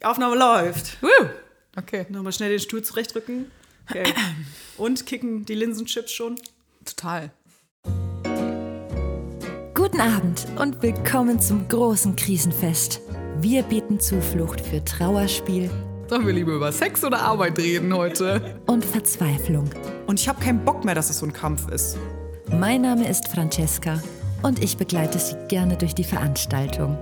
Die Aufnahme läuft. Woo. Okay. Nochmal schnell den Stuhl zurechtrücken. Okay. Und kicken die Linsenchips schon? Total. Guten Abend und willkommen zum großen Krisenfest. Wir bieten Zuflucht für Trauerspiel Sollen wir lieber über Sex oder Arbeit reden heute? und Verzweiflung. Und ich habe keinen Bock mehr, dass es so ein Kampf ist. Mein Name ist Francesca und ich begleite Sie gerne durch die Veranstaltung.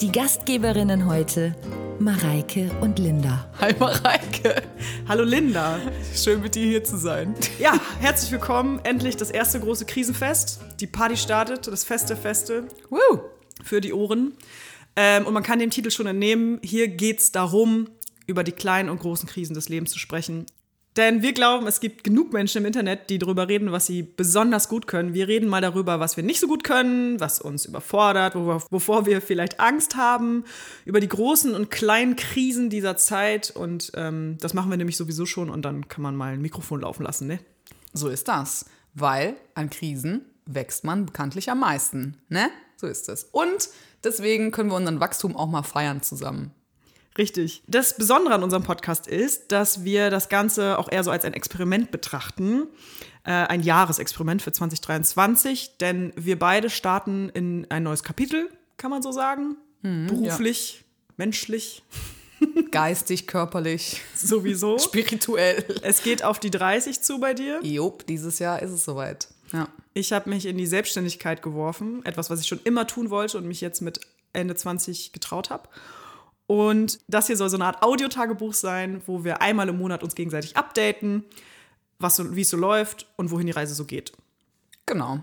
Die Gastgeberinnen heute Mareike und Linda. Hi Mareike. Hallo Linda. Schön mit dir hier zu sein. Ja, herzlich willkommen. Endlich das erste große Krisenfest. Die Party startet, das Fest der Feste Woo. für die Ohren. Ähm, und man kann dem Titel schon entnehmen, hier geht es darum, über die kleinen und großen Krisen des Lebens zu sprechen. Denn wir glauben, es gibt genug Menschen im Internet, die darüber reden, was sie besonders gut können. Wir reden mal darüber, was wir nicht so gut können, was uns überfordert, wovor, wir vielleicht Angst haben, über die großen und kleinen Krisen dieser Zeit. Und ähm, das machen wir nämlich sowieso schon und dann kann man mal ein Mikrofon laufen lassen, ne? So ist das. Weil an Krisen wächst man bekanntlich am meisten. Ne? So ist es. Und deswegen können wir unseren Wachstum auch mal feiern zusammen. Richtig. Das Besondere an unserem Podcast ist, dass wir das Ganze auch eher so als ein Experiment betrachten. Äh, ein Jahresexperiment für 2023, denn wir beide starten in ein neues Kapitel, kann man so sagen. Beruflich, menschlich, Geistig, körperlich, sowieso. spirituell. es geht auf die 30 zu bei dir. Jop, dieses Jahr ist es soweit. Ja. Ich habe mich in die Selbstständigkeit geworfen, etwas, was ich schon immer tun wollte und mich jetzt mit Ende 20 getraut habe. Und das hier soll so eine Art Audiotagebuch sein, wo wir einmal im Monat uns gegenseitig updaten, was so, wie es so läuft und wohin die Reise so geht. Genau.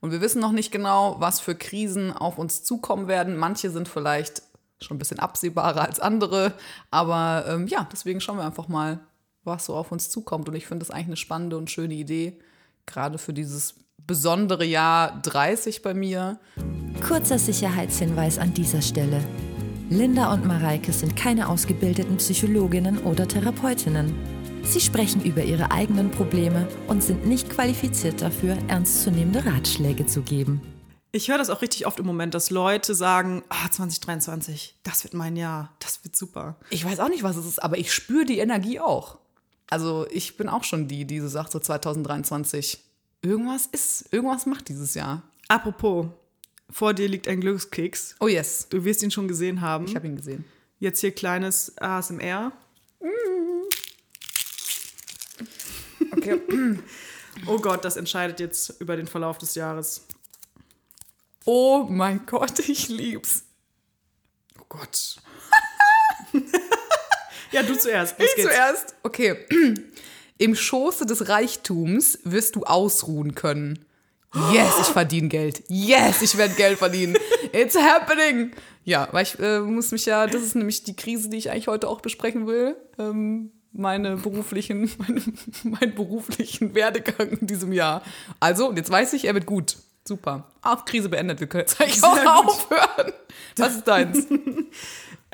Und wir wissen noch nicht genau, was für Krisen auf uns zukommen werden. Manche sind vielleicht schon ein bisschen absehbarer als andere. Aber ähm, ja, deswegen schauen wir einfach mal, was so auf uns zukommt. Und ich finde das eigentlich eine spannende und schöne Idee, gerade für dieses besondere Jahr 30 bei mir. Kurzer Sicherheitshinweis an dieser Stelle. Linda und Mareike sind keine ausgebildeten Psychologinnen oder Therapeutinnen. Sie sprechen über ihre eigenen Probleme und sind nicht qualifiziert dafür, ernstzunehmende Ratschläge zu geben. Ich höre das auch richtig oft im Moment, dass Leute sagen, ah, 2023, das wird mein Jahr, das wird super. Ich weiß auch nicht, was es ist, aber ich spüre die Energie auch. Also ich bin auch schon die, die so sagt, so 2023, irgendwas ist, irgendwas macht dieses Jahr. Apropos, vor dir liegt ein Glückskeks. Oh yes, Du wirst ihn schon gesehen haben. ich habe ihn gesehen. Jetzt hier kleines ASMR. Okay. Oh Gott, das entscheidet jetzt über den Verlauf des Jahres. Oh mein Gott, ich lieb's. Oh Gott. ja, du zuerst. Los Ich geht's. zuerst. Okay. Im Schoße des Reichtums wirst du ausruhen können. Yes, ich verdiene Geld. Yes, ich werde Geld verdienen. It's happening. Ja, weil ich äh, muss mich ja, das ist nämlich die Krise, die ich eigentlich heute auch besprechen will. Ähm, meine beruflichen, meine, meinen beruflichen Werdegang in diesem Jahr. Also, und jetzt weiß ich, er wird gut. Super. Auch Krise beendet. Wir können jetzt eigentlich auch gut. aufhören. Was ist deins?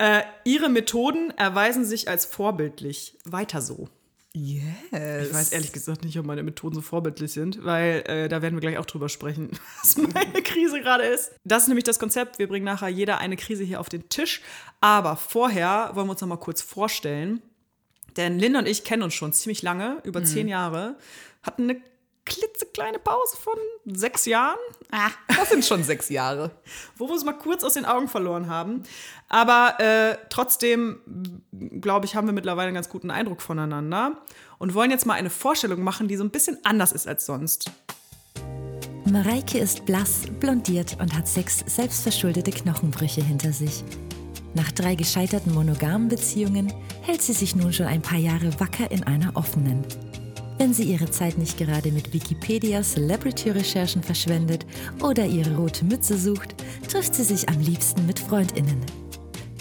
Äh, ihre Methoden erweisen sich als vorbildlich. Weiter so. Yes. Ich weiß ehrlich gesagt nicht, ob meine Methoden so vorbildlich sind, weil äh, da werden wir gleich auch drüber sprechen, was meine Krise gerade ist. Das ist nämlich das Konzept. Wir bringen nachher jeder eine Krise hier auf den Tisch. Aber vorher wollen wir uns noch mal kurz vorstellen. Denn Linda und ich kennen uns schon ziemlich lange, über zehn Jahre, hatten eine klitzekleine Pause von sechs Jahren, Ah, das sind schon sechs Jahre. wo wir uns mal kurz aus den Augen verloren haben. Aber äh, trotzdem, glaube ich, haben wir mittlerweile einen ganz guten Eindruck voneinander und wollen jetzt mal eine Vorstellung machen, die so ein bisschen anders ist als sonst. Mareike ist blass, blondiert und hat sechs selbstverschuldete Knochenbrüche hinter sich. Nach drei gescheiterten monogamen Beziehungen hält sie sich nun schon ein paar Jahre wacker in einer offenen. Wenn sie ihre Zeit nicht gerade mit Wikipedia Celebrity-Recherchen verschwendet oder ihre rote Mütze sucht, trifft sie sich am liebsten mit Freundinnen.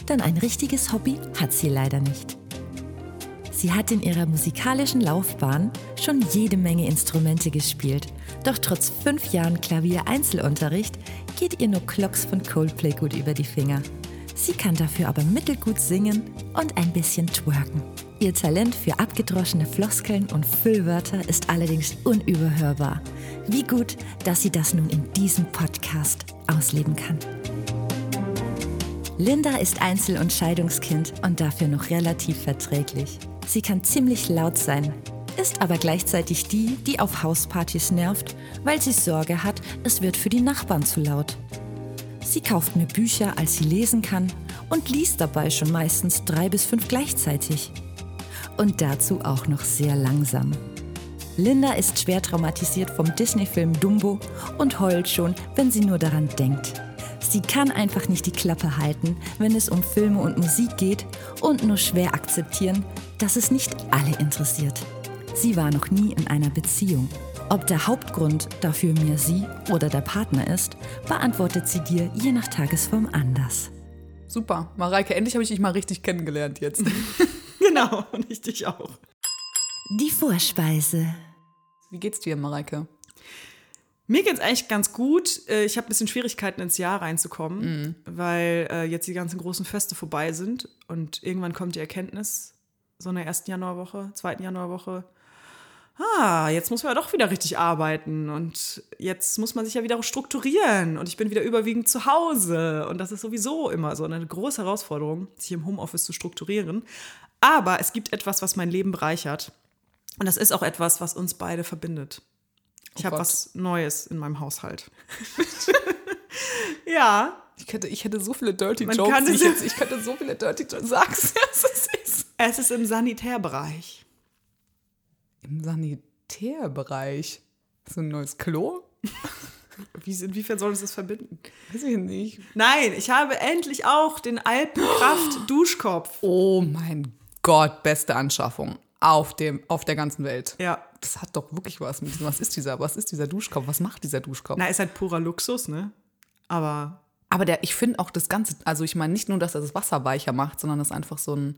Denn ein richtiges Hobby hat sie leider nicht. Sie hat in ihrer musikalischen Laufbahn schon jede Menge Instrumente gespielt. Doch trotz fünf Jahren Klavier-Einzelunterricht geht ihr nur Clocks von Coldplay gut über die Finger. Sie kann dafür aber mittelgut singen und ein bisschen twerken. Ihr Talent für abgedroschene Floskeln und Füllwörter ist allerdings unüberhörbar. Wie gut, dass sie das nun in diesem Podcast ausleben kann. Linda ist Einzel- und Scheidungskind und dafür noch relativ verträglich. Sie kann ziemlich laut sein, ist aber gleichzeitig die, die auf Hauspartys nervt, weil sie Sorge hat, es wird für die Nachbarn zu laut. Sie kauft mehr Bücher, als sie lesen kann und liest dabei schon meistens drei bis fünf gleichzeitig. Und dazu auch noch sehr langsam. Linda ist schwer traumatisiert vom Disney-Film Dumbo und heult schon, wenn sie nur daran denkt. Sie kann einfach nicht die Klappe halten, wenn es um Filme und Musik geht und nur schwer akzeptieren, dass es nicht alle interessiert. Sie war noch nie in einer Beziehung. Ob der Hauptgrund dafür mehr sie oder der Partner ist, beantwortet sie dir je nach Tagesform anders. Super. Mareike, endlich habe ich dich mal richtig kennengelernt jetzt. Genau, und ich dich auch. Die Vorspeise. Wie geht's dir, Mareike? Mir geht's eigentlich ganz gut. Äh, Ich habe ein bisschen Schwierigkeiten ins Jahr reinzukommen, weil äh, jetzt die ganzen großen Feste vorbei sind und irgendwann kommt die Erkenntnis, so in der ersten Januarwoche, zweiten Januarwoche, ah, jetzt muss man ja doch wieder richtig arbeiten und jetzt muss man sich ja wieder strukturieren und ich bin wieder überwiegend zu Hause und das ist sowieso immer so eine große Herausforderung, sich im Homeoffice zu strukturieren. Aber es gibt etwas, was mein Leben bereichert und das ist auch etwas, was uns beide verbindet. Ich Oh habe was Neues in meinem Haushalt. ja, Ich hätte, ich hätte so viele Dirty Man Jokes. kann es- ich, jetzt, ich könnte so viele Dirty Jokes. Sag's, es ist. es ist im Sanitärbereich. Im Sanitärbereich. So ein neues Klo? Wie, inwiefern soll uns das verbinden? Weiß ich nicht. Nein, ich habe endlich auch den Alpenkraft Duschkopf. Oh mein Gott, beste Anschaffung auf, dem, auf der ganzen Welt. Ja. Das hat doch wirklich was mit diesem. Was ist dieser? Was ist dieser Duschkopf? Was macht dieser Duschkopf? Na, ist halt purer Luxus, ne? Aber Aber der, ich finde auch das Ganze, also ich meine nicht nur, dass er das Wasser weicher macht, sondern das ist einfach so ein,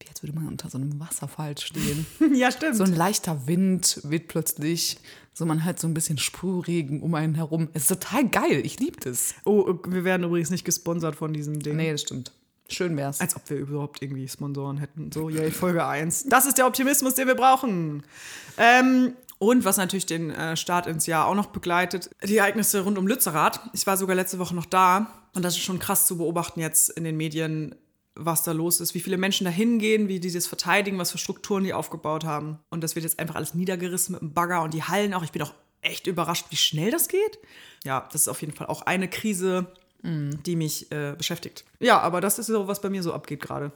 wie als würde man unter so einem Wasserfall stehen. ja, stimmt. so ein leichter Wind weht plötzlich, so man hat so ein bisschen Sprühregen um einen herum. Es ist total geil, ich liebe das. oh, wir werden übrigens nicht gesponsert von diesem Ding. Nee, das stimmt. Schön wär's. Als ob wir überhaupt irgendwie Sponsoren hätten. So, yay, Folge 1. Das ist der Optimismus, den wir brauchen. Ähm, und was natürlich den äh, Start ins Jahr auch noch begleitet, die Ereignisse rund um Lützerath. Ich war sogar letzte Woche noch da und das ist schon krass zu beobachten jetzt in den Medien, was da los ist, wie viele Menschen da hingehen, wie die das verteidigen, was für Strukturen die aufgebaut haben. Und das wird jetzt einfach alles niedergerissen mit dem Bagger und die Hallen auch. Ich bin auch echt überrascht, wie schnell das geht. Ja, das ist auf jeden Fall auch eine Krise, die mich äh, beschäftigt. Ja, aber das ist so, was bei mir so abgeht gerade.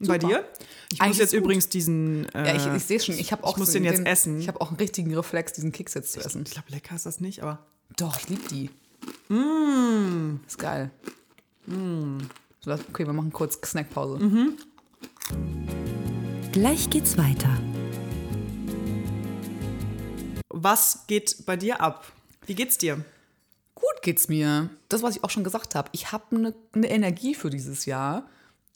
Bei dir? Ich Eigentlich muss jetzt übrigens diesen. Äh, ja, ich, ich sehe schon, ich habe auch muss so den jetzt essen. Ich habe auch einen richtigen Reflex, diesen Keks jetzt zu essen. ich glaube, lecker ist das nicht, aber. Doch, ich liebe die. Mm. Ist geil. So, okay, wir machen kurz Snackpause. Mhm. Gleich geht's weiter. Was geht bei dir ab? Wie geht's dir? Gut geht's mir. Das, was ich auch schon gesagt habe. Ich habe eine ne Energie für dieses Jahr,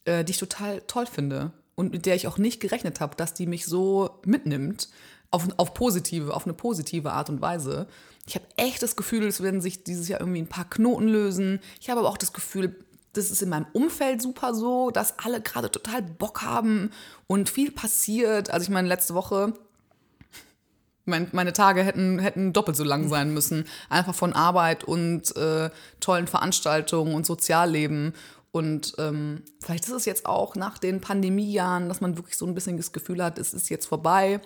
äh, die ich total toll finde und mit der ich auch nicht gerechnet habe, dass die mich so mitnimmt auf, auf positive, auf eine positive Art und Weise. Ich habe echt das Gefühl, es werden sich dieses Jahr irgendwie ein paar Knoten lösen. Ich habe aber auch das Gefühl, das ist in meinem Umfeld super so, dass alle gerade total Bock haben und viel passiert. Also ich meine, letzte Woche mein, meine Tage hätten, hätten doppelt so lang sein müssen. Einfach von Arbeit und äh, tollen Veranstaltungen und Sozialleben. Und ähm, vielleicht ist es jetzt auch nach den Pandemiejahren, dass man wirklich so ein bisschen das Gefühl hat, es ist jetzt vorbei.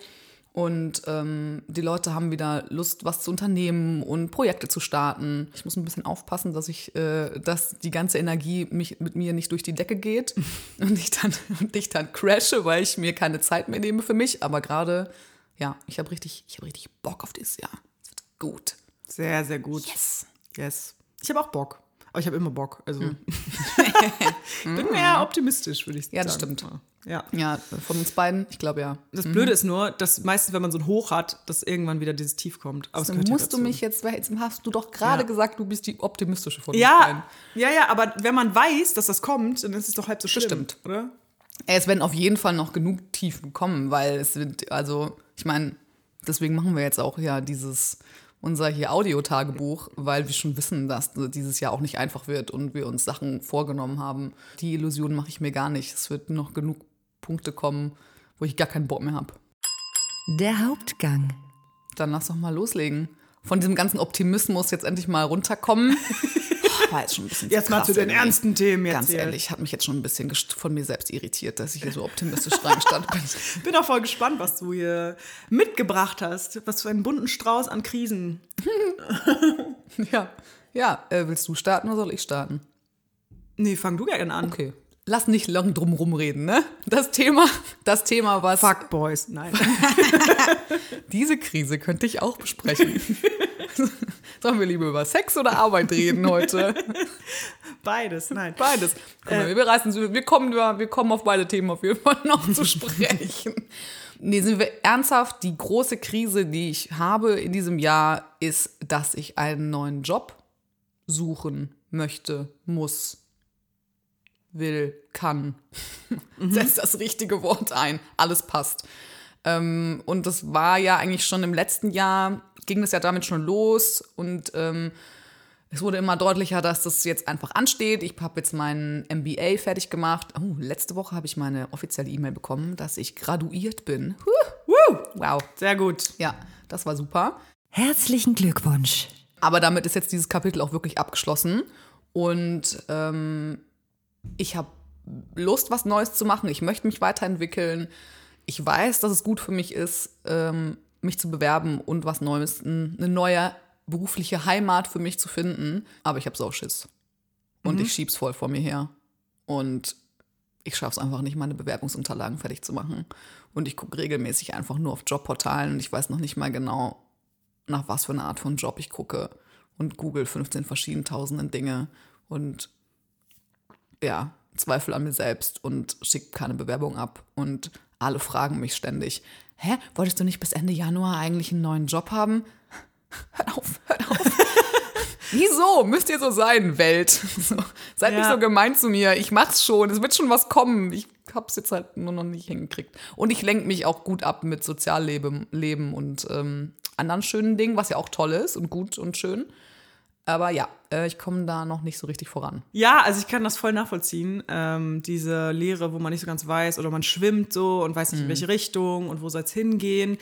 Und ähm, die Leute haben wieder Lust, was zu unternehmen und Projekte zu starten. Ich muss ein bisschen aufpassen, dass ich, äh, dass die ganze Energie mich, mit mir nicht durch die Decke geht und ich dann, und ich dann crashe, weil ich mir keine Zeit mehr nehme für mich. Aber gerade, ja, ich habe richtig, ich habe richtig Bock auf dieses Jahr. Es wird gut. Sehr, sehr gut. Yes. Yes. Ich habe auch Bock. Aber ich habe immer Bock. Also. Hm. bin mehr optimistisch, würde ich sagen. Ja, das stimmt. Ja. Ja, von uns beiden, ich glaube ja. Das Blöde ist nur, dass meistens, wenn man so ein Hoch hat, dass irgendwann wieder dieses Tief kommt. Aber Dann gehört ja musst du mich jetzt, weil jetzt hast du doch gerade Ja. gesagt, du bist die optimistische von uns Ja, beiden. ja, ja, aber wenn man weiß, dass das kommt, dann ist es doch halb so schlimm. stimmt. Oder? Es werden auf jeden Fall noch genug Tiefen kommen, weil es wird, also, ich meine, deswegen machen wir jetzt auch ja dieses, unser hier Audiotagebuch, weil wir schon wissen, dass dieses Jahr auch nicht einfach wird und wir uns Sachen vorgenommen haben. Die Illusion mache ich mir gar nicht. Es wird noch genug Punkte kommen, wo ich gar keinen Bock mehr habe. Der Hauptgang. Dann lass doch mal loslegen. Von diesem ganzen Optimismus jetzt endlich mal runterkommen. war jetzt schon ein bisschen Jetzt mal zu den irgendwie. ernsten Themen jetzt Ganz hier. ehrlich, hat mich jetzt schon ein bisschen von mir selbst irritiert, dass ich hier so optimistisch reingestand bin. Bin auch voll gespannt, was du hier mitgebracht hast. Was für einen bunten Strauß an Krisen. Ja, ja. Äh, willst du starten oder soll ich starten? Nee, fang du gerne an. Okay. Lass nicht lang drum rumreden, ne? Das Thema, das Thema, was Fuckboys. Nein. diese Krise könnte ich auch besprechen. Sollen wir lieber über Sex oder Arbeit reden heute? Beides. Nein. Beides. Guck mal, wir, reißen, wir, kommen, wir kommen auf beide Themen auf jeden Fall noch zu sprechen. Nee, sind wir ernsthaft, die große Krise, die ich habe in diesem Jahr, ist, dass ich einen neuen Job suchen möchte, muss, will, kann. Setzt das richtige Wort ein. Alles passt. Ähm, und das war ja eigentlich schon im letzten Jahr, ging das ja damit schon los und ähm, es wurde immer deutlicher, dass das jetzt einfach ansteht. Ich habe jetzt meinen MBA fertig gemacht. Oh, letzte Woche habe ich meine offizielle E-Mail bekommen, dass ich graduiert bin. Huh, woo, wow. Sehr gut. Ja, das war super. Herzlichen Glückwunsch. Aber damit ist jetzt dieses Kapitel auch wirklich abgeschlossen. Und ähm, ich habe Lust, was Neues zu machen. Ich möchte mich weiterentwickeln. Ich weiß, dass es gut für mich ist, ähm, mich zu bewerben und was Neues, eine neue berufliche Heimat für mich zu finden. Aber ich habe Sauschiss. Und ich schieb's voll vor mir her. Und ich schaffe es einfach nicht, meine Bewerbungsunterlagen fertig zu machen. Und ich gucke regelmäßig einfach nur auf Jobportalen und ich weiß noch nicht mal genau, nach was für eine Art von Job ich gucke und google 15 verschiedene tausenden Dinge und ja, zweifle an mir selbst und schicke keine Bewerbung ab und alle fragen mich ständig, hä, wolltest du nicht bis Ende Januar eigentlich einen neuen Job haben? Hört auf, hört auf. Wieso? Müsst ihr so sein, Welt? So, seid nicht Ja. so gemein zu mir. Ich mach's schon. Es wird schon was kommen. Ich hab's jetzt halt nur noch nicht hingekriegt. Und ich lenke mich auch gut ab mit Sozialleben Leben und ähm, anderen schönen Dingen, was ja auch toll ist und gut und schön. Aber ja, äh, ich komme da noch nicht so richtig voran. Ja, also ich kann das voll nachvollziehen. Ähm, diese Lehre, wo man nicht so ganz weiß oder man schwimmt so und weiß nicht, in welche Richtung und wo soll es hingehen.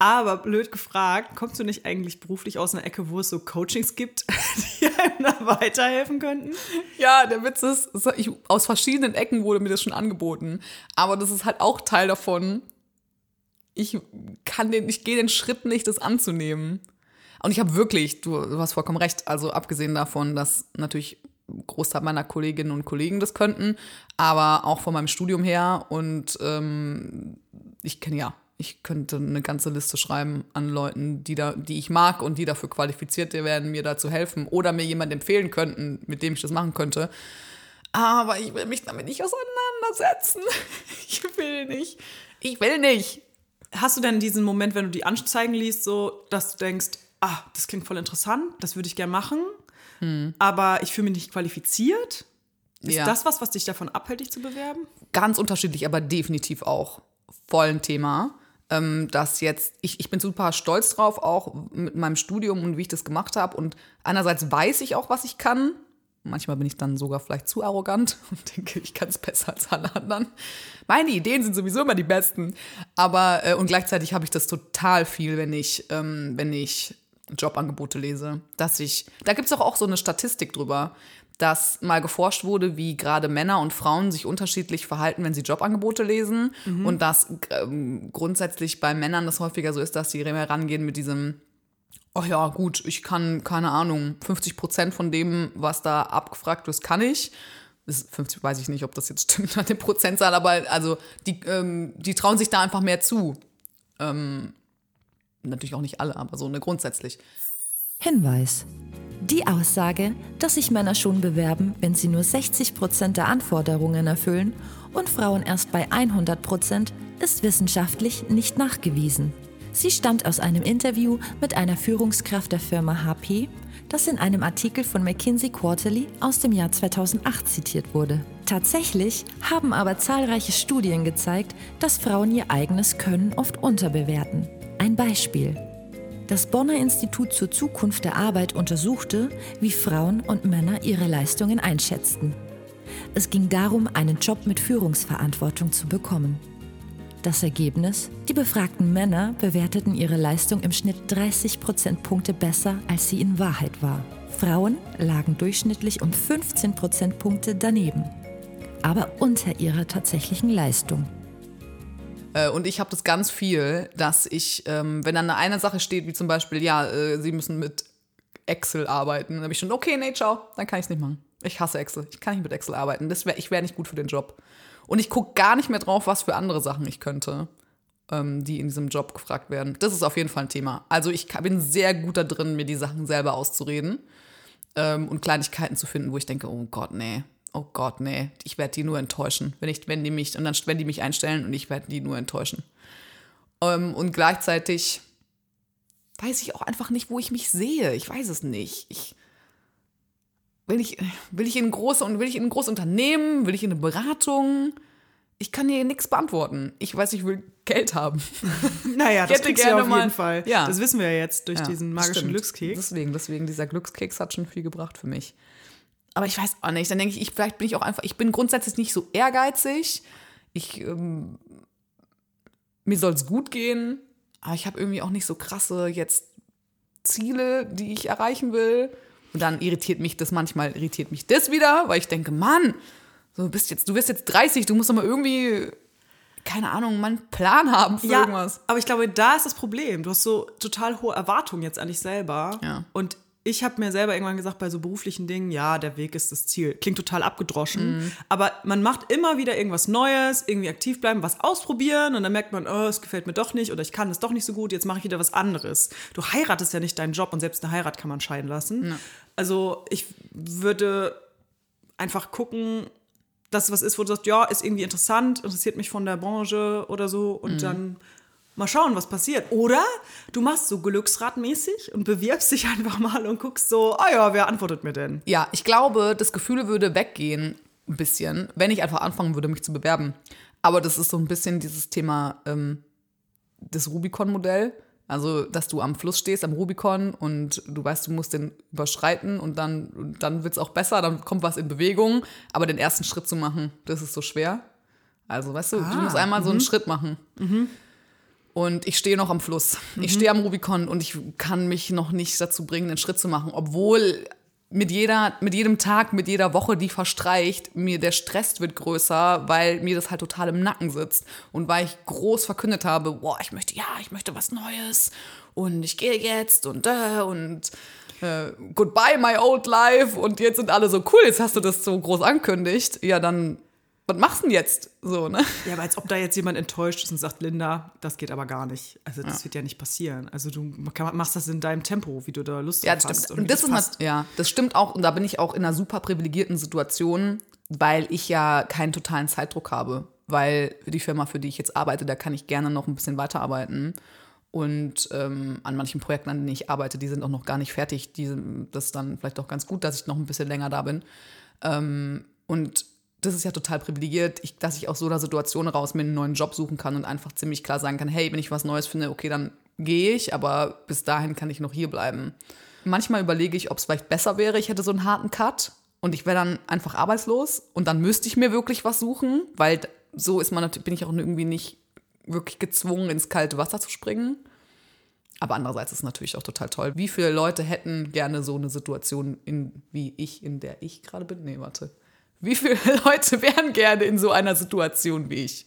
Aber blöd gefragt, kommst du nicht eigentlich beruflich aus einer Ecke, wo es so Coachings gibt, die einem da weiterhelfen könnten? Ja, der Witz ist, ich, aus verschiedenen Ecken wurde mir das schon angeboten. Aber das ist halt auch Teil davon. Ich kann den, ich gehe den Schritt nicht, das anzunehmen. Und ich habe wirklich, du, du hast vollkommen recht, also abgesehen davon, dass natürlich Großteil meiner Kolleginnen und Kollegen das könnten, aber auch von meinem Studium her und ähm, ich kenne ja, ich könnte eine ganze Liste schreiben an Leuten, die da, die ich mag und die dafür qualifiziert werden, mir da zu helfen oder mir jemand empfehlen könnten, mit dem ich das machen könnte. Aber ich will mich damit nicht auseinandersetzen. Ich will nicht. Ich will nicht. Hast du denn diesen Moment, wenn du die Anzeigen liest, so, dass du denkst, ah, das klingt voll interessant, das würde ich gerne machen, aber ich fühle mich nicht qualifiziert? Ist Ja. das was, was dich davon abhält, dich zu bewerben? ganz unterschiedlich, aber definitiv auch voll ein Thema. Ähm, dass jetzt, ich, ich bin super stolz drauf, auch mit meinem Studium und wie ich das gemacht habe. Und einerseits weiß ich auch, was ich kann. Manchmal bin ich dann sogar vielleicht zu arrogant und denke, ich kann es besser als alle anderen. Meine Ideen sind sowieso immer die besten. Aber, äh, und gleichzeitig habe ich das total viel, wenn ich, ähm, wenn ich Jobangebote lese. Dass ich, da gibt es auch, auch so eine Statistik drüber, dass mal geforscht wurde, wie gerade Männer und Frauen sich unterschiedlich verhalten, wenn sie Jobangebote lesen. Und dass ähm, grundsätzlich bei Männern das häufiger so ist, dass sie mehr rangehen mit diesem, oh ja, gut, ich kann, keine Ahnung, 50 Prozent von dem, was da abgefragt ist, kann ich. Das ist 50 weiß ich nicht, ob das jetzt stimmt an der Prozentzahl, aber also die, ähm, die trauen sich da einfach mehr zu. Ähm, natürlich auch nicht alle, aber so eine grundsätzlich. Hinweis. Die Aussage, dass sich Männer schon bewerben, wenn sie nur 60% der Anforderungen erfüllen und Frauen erst bei 100%, ist wissenschaftlich nicht nachgewiesen. Sie stammt aus einem Interview mit einer Führungskraft der Firma HP, das in einem Artikel von McKinsey Quarterly aus dem Jahr 2008 zitiert wurde. Tatsächlich haben aber zahlreiche Studien gezeigt, dass Frauen ihr eigenes Können oft unterbewerten. Ein Beispiel. Das Bonner Institut zur Zukunft der Arbeit untersuchte, wie Frauen und Männer ihre Leistungen einschätzten. Es ging darum, einen Job mit Führungsverantwortung zu bekommen. Das Ergebnis? Die befragten Männer bewerteten ihre Leistung im Schnitt 30 Prozentpunkte besser, als sie in Wahrheit war. Frauen lagen durchschnittlich um 15 Prozentpunkte daneben, aber unter ihrer tatsächlichen Leistung. Äh, Und ich habe das ganz viel, dass ich, ähm, wenn dann eine Sache steht, wie zum Beispiel, ja, äh, sie müssen mit Excel arbeiten, dann habe ich schon, okay, nee, ciao, dann kann ich es nicht machen. Ich hasse Excel. Ich kann nicht mit Excel arbeiten. Das wär, ich wäre nicht gut für den Job. Und ich gucke gar nicht mehr drauf, was für andere Sachen ich könnte, ähm, die in diesem Job gefragt werden. Das ist auf jeden Fall ein Thema. Also ich bin sehr gut da drin, mir die Sachen selber auszureden ähm, und Kleinigkeiten zu finden, wo ich denke, oh Gott, nee. Oh Gott, nee, ich werde die nur enttäuschen, wenn ich, wenn die mich und dann wenn die mich einstellen und ich werde die nur enttäuschen. Ähm, und gleichzeitig weiß ich auch einfach nicht, wo ich mich sehe. Ich weiß es nicht. Ich will ich will ich in ein große und will ich in ein großes Unternehmen, will ich in eine Beratung? Ich kann dir nichts beantworten. Ich weiß, ich will Geld haben. Naja, Ich das kriegst du ja gerne auf mal- jeden Fall. Ja. Das wissen wir ja jetzt durch Ja, diesen magischen stimmt. Glückskeks. Deswegen, deswegen, dieser Glückskeks hat schon viel gebracht für mich. Aber ich weiß auch nicht. Dann denke ich, ich, vielleicht bin ich auch einfach, ich bin grundsätzlich nicht so ehrgeizig. Ich, ähm, mir soll es gut gehen, aber ich habe irgendwie auch nicht so krasse jetzt Ziele, die ich erreichen will. Und dann irritiert mich das manchmal, irritiert mich das wieder, weil ich denke, Mann, so, du bist jetzt, du wirst jetzt 30, du musst doch mal irgendwie, keine Ahnung, mal einen Plan haben für Ja, irgendwas. aber ich glaube, da ist das Problem. Du hast so total hohe Erwartungen jetzt an dich selber. Ja. Und ich habe mir selber irgendwann gesagt, bei so beruflichen Dingen, ja, der Weg ist das Ziel. Klingt total abgedroschen. Mhm. Aber man macht immer wieder irgendwas Neues, irgendwie aktiv bleiben, was ausprobieren und dann merkt man, oh, es gefällt mir doch nicht oder ich kann das doch nicht so gut, jetzt mache ich wieder was anderes. Du heiratest ja nicht deinen Job und selbst eine Heirat kann man scheiden lassen. Also ich würde einfach gucken, dass es was ist, wo du sagst, ja, ist irgendwie interessant, interessiert mich von der Branche oder so und dann mal schauen, was passiert. Oder du machst so Glücksradmäßig und bewirbst dich einfach mal und guckst so, ah ja, wer antwortet mir denn? Ja, ich glaube, das Gefühl würde weggehen ein bisschen, wenn ich einfach anfangen würde, mich zu bewerben. Aber das ist so ein bisschen dieses Thema ähm, das Rubicon-Modell. Also, dass du am Fluss stehst, am Rubicon und du weißt, du musst den überschreiten und dann, und dann wird es auch besser, dann kommt was in Bewegung. Aber den ersten Schritt zu machen, das ist so schwer. Also, weißt du, du musst einmal so einen Schritt machen. Und ich stehe noch am Fluss. Ich stehe am Rubicon und ich kann mich noch nicht dazu bringen, einen Schritt zu machen, obwohl mit jeder, mit jedem Tag, mit jeder Woche, die verstreicht, mir der Stress wird größer, weil mir das halt total im Nacken sitzt. Und weil ich groß verkündet habe, boah, ich möchte, ja, ich möchte was Neues und ich gehe jetzt und da und äh, goodbye my old life. Und jetzt sind alle so cool, jetzt hast du das so groß angekündigt, ja dann, was machst du denn jetzt? So, ne? Ja, aber als ob da jetzt jemand enttäuscht ist und sagt, Linda, das geht aber gar nicht. Also das wird ja nicht passieren. Also du machst das in deinem Tempo, wie du da Lust Ja, hast. stimmt. Und das, ist passt. ja, das stimmt auch. Und da bin ich auch in einer super privilegierten Situation, weil ich ja keinen totalen Zeitdruck habe. Weil für die Firma, für die ich jetzt arbeite, da kann ich gerne noch ein bisschen weiterarbeiten. Und ähm, an manchen Projekten, an denen ich arbeite, die sind auch noch gar nicht fertig. Die, sind- das ist dann vielleicht auch ganz gut, dass ich noch ein bisschen länger da bin. Ähm, und das ist ja total privilegiert, ich, dass ich aus so einer Situation raus mir einen neuen Job suchen kann und einfach ziemlich klar sagen kann, hey, wenn ich was Neues finde, okay, dann gehe ich, aber bis dahin kann ich noch hier bleiben. Manchmal überlege ich, ob es vielleicht besser wäre, ich hätte so einen harten Cut und ich wäre dann einfach arbeitslos und dann müsste ich mir wirklich was suchen, weil so ist man bin ich auch irgendwie nicht wirklich gezwungen, ins kalte Wasser zu springen. Aber andererseits ist es natürlich auch total toll. Wie viele Leute hätten gerne so eine Situation, in, wie ich, in der ich gerade bin? Nee, warte. Wie viele Leute wären gerne in so einer Situation wie ich?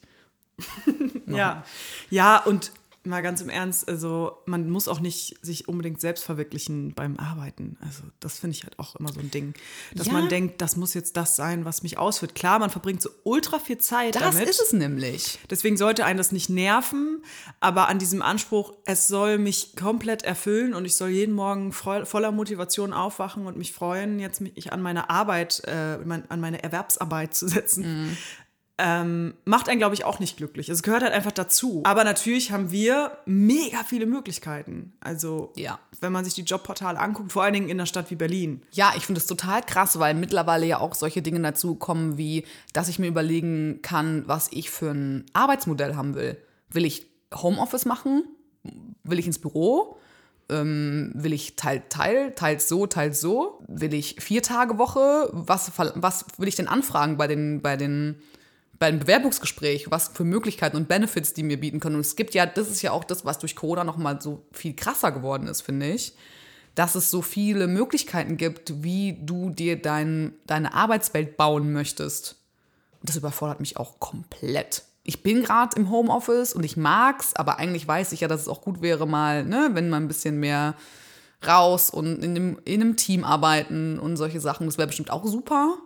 Ja. Ja, und mal ganz im Ernst, also man muss auch nicht sich unbedingt selbst verwirklichen beim Arbeiten. Also das finde ich halt auch immer so ein Ding. Dass Ja. man denkt, das muss jetzt das sein, was mich ausführt. Klar, man verbringt so ultra viel Zeit Das damit. ist es nämlich. Deswegen sollte einen das nicht nerven, aber an diesem Anspruch, es soll mich komplett erfüllen und ich soll jeden Morgen voll, voller Motivation aufwachen und mich freuen, jetzt mich an meine Arbeit, äh, an meine Erwerbsarbeit zu setzen. Ähm, macht einen, glaube ich, auch nicht glücklich. Es gehört halt einfach dazu. Aber natürlich haben wir mega viele Möglichkeiten. Also, Ja. wenn man sich die Jobportale anguckt, vor allen Dingen in einer Stadt wie Berlin. Ja, ich finde es total krass, weil mittlerweile ja auch solche Dinge dazu kommen, wie, dass ich mir überlegen kann, was ich für ein Arbeitsmodell haben will. Will ich Homeoffice machen? Will ich ins Büro? Ähm, will ich Teil, Teil, teils so, teils so? Will ich vier Tage Woche? Was, was will ich denn anfragen bei den, bei den, beim Bewerbungsgespräch, was für Möglichkeiten und Benefits die mir bieten können. Und es gibt ja, das ist ja auch das, was durch Corona noch mal so viel krasser geworden ist, finde ich, dass es so viele Möglichkeiten gibt, wie du dir dein, deine Arbeitswelt bauen möchtest. Und das überfordert mich auch komplett. Ich bin gerade im Homeoffice und ich mag's, aber eigentlich weiß ich ja, dass es auch gut wäre, mal, ne, wenn man ein bisschen mehr raus und in einem, in einem Team arbeiten und solche Sachen. Das wäre bestimmt auch super.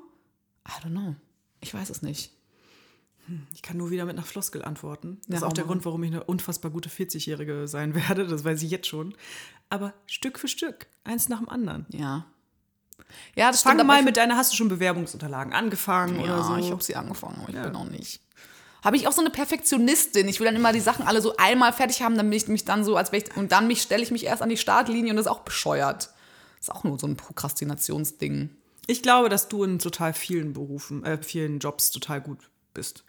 I don't know. Ich weiß es nicht. Ich kann nur wieder mit einer Floskel antworten. Das Ja, ist auch der. Grund, warum ich eine unfassbar gute 40-Jährige sein werde. Das weiß ich jetzt schon. Aber Stück für Stück, eins nach dem anderen. Ja. Ja, das Fang stimmt. mal mit deiner, hast du schon Bewerbungsunterlagen angefangen Ja, oder so? ich habe sie angefangen, aber ich bin auch nicht. Habe ich auch so eine Perfektionistin. Ich will dann immer die Sachen alle so einmal fertig haben, dann bin ich mich dann so, als ich, und dann mich stelle ich mich erst an die Startlinie und das ist auch bescheuert. Das ist auch nur so ein Prokrastinationsding. Ich glaube, dass du in total vielen Berufen, äh, vielen Jobs total gut bist.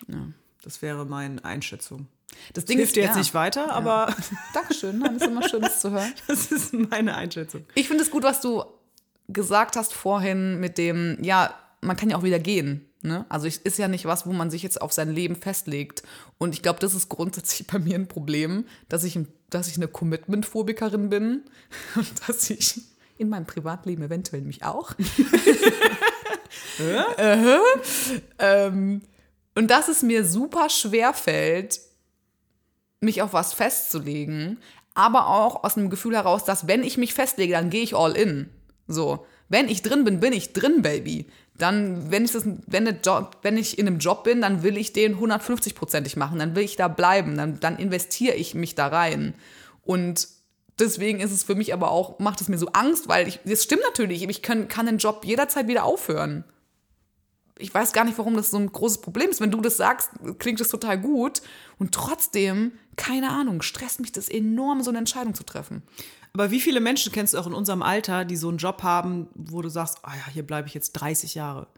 Das wäre meine Einschätzung. Das Ding Hilft dir jetzt ja. nicht weiter, aber Dankeschön, nein, ist immer schön, das zu hören. das ist meine Einschätzung. Ich finde es gut, was du gesagt hast vorhin mit dem, ja, man kann ja auch wieder gehen. Ne? Also es ist ja nicht was, wo man sich jetzt auf sein Leben festlegt. Und ich glaube, das ist grundsätzlich bei mir ein Problem, dass ich, dass ich eine Commitment-Phobikerin bin und dass ich in meinem Privatleben eventuell mich auch. Äh, ähm, und dass es mir super schwer fällt, mich auf was festzulegen, aber auch aus einem Gefühl heraus, dass wenn ich mich festlege, dann gehe ich all in. So, wenn ich drin bin, bin ich drin, Baby. Dann, wenn ich, das, wenn, Job, wenn ich in einem Job bin, dann will ich den 150-prozentig machen, dann will ich da bleiben, dann, dann investiere ich mich da rein. Und deswegen ist es für mich aber auch, macht es mir so Angst, weil ich, das stimmt natürlich, ich kann, kann den Job jederzeit wieder aufhören ich weiß gar nicht, warum das so ein großes Problem ist. Wenn du das sagst, klingt das total gut. Und trotzdem, keine Ahnung, stresst mich das enorm, so eine Entscheidung zu treffen. Aber wie viele Menschen kennst du auch in unserem Alter, die so einen Job haben, wo du sagst, ah ja, hier bleibe ich jetzt 30 Jahre.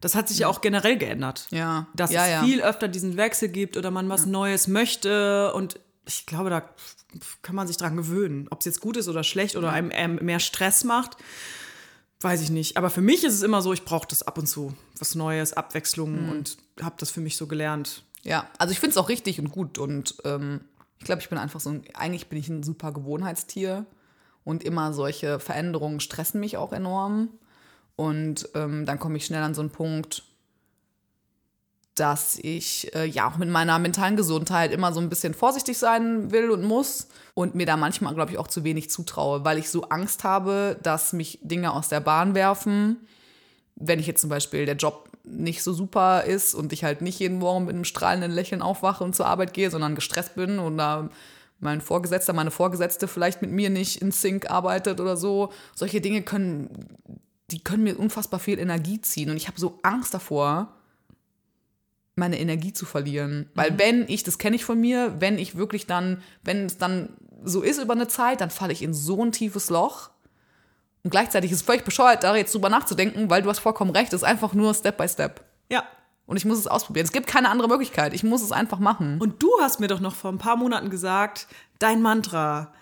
Das hat sich ja auch generell geändert. Ja. Dass Ja, es ja. viel öfter diesen Wechsel gibt oder man was Neues möchte. Und ich glaube, da kann man sich dran gewöhnen. Ob es jetzt gut ist oder schlecht oder einem mehr Stress macht, weiß ich nicht. Aber für mich ist es immer so, ich brauche das ab und zu. Was Neues, Abwechslung Mhm. und habe das für mich so gelernt. Ja, also ich finde es auch richtig und gut. Und ähm, ich glaube, ich bin einfach so ein, eigentlich bin ich ein super Gewohnheitstier. Und immer solche Veränderungen stressen mich auch enorm. Und ähm, dann komme ich schnell an so einen Punkt, dass ich äh, ja auch mit meiner mentalen Gesundheit immer so ein bisschen vorsichtig sein will und muss und mir da manchmal, glaube ich, auch zu wenig zutraue, weil ich so Angst habe, dass mich Dinge aus der Bahn werfen. Wenn ich jetzt zum Beispiel der Job nicht so super ist und ich halt nicht jeden Morgen mit einem strahlenden Lächeln aufwache und zur Arbeit gehe, sondern gestresst bin oder mein Vorgesetzter, meine Vorgesetzte vielleicht mit mir nicht in Sync arbeitet oder so. Solche Dinge können, die können mir unfassbar viel Energie ziehen und ich habe so Angst davor, meine Energie zu verlieren. Weil wenn ich, das kenne ich von mir, wenn ich wirklich dann, wenn es dann so ist über eine Zeit, dann falle ich in so ein tiefes Loch. Und gleichzeitig ist es völlig bescheuert, da jetzt drüber nachzudenken, weil du hast vollkommen recht, es ist einfach nur Step by Step. Ja. Und ich muss es ausprobieren. Es gibt keine andere Möglichkeit. Ich muss es einfach machen. Und du hast mir doch noch vor ein paar Monaten gesagt, dein Mantra,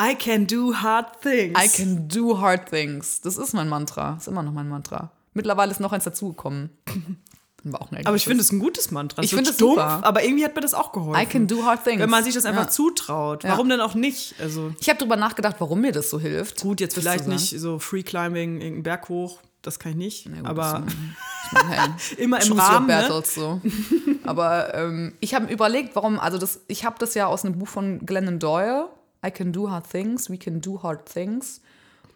I can do hard things. I can do hard things. Das ist mein Mantra. Das ist immer noch mein Mantra. Mittlerweile ist noch eins dazugekommen. Ein aber ich finde es ein gutes Mantra. Ich finde es stumpf, super. aber irgendwie hat mir das auch geholfen. I can do hard things. Wenn man sich das einfach Ja. zutraut. Warum denn auch nicht? Also Ich habe drüber nachgedacht, warum mir das so hilft. gut, jetzt vielleicht nicht so Free Climbing, irgendeinen Berg hoch, das kann ich nicht. Ja, gut, aber Ich meine, hey, Immer im Rahmen, ne? battles, so. Aber ähm, ich habe überlegt, warum, also das, ich habe das ja aus einem Buch von Glennon Doyle, I can do hard things, we can do hard things.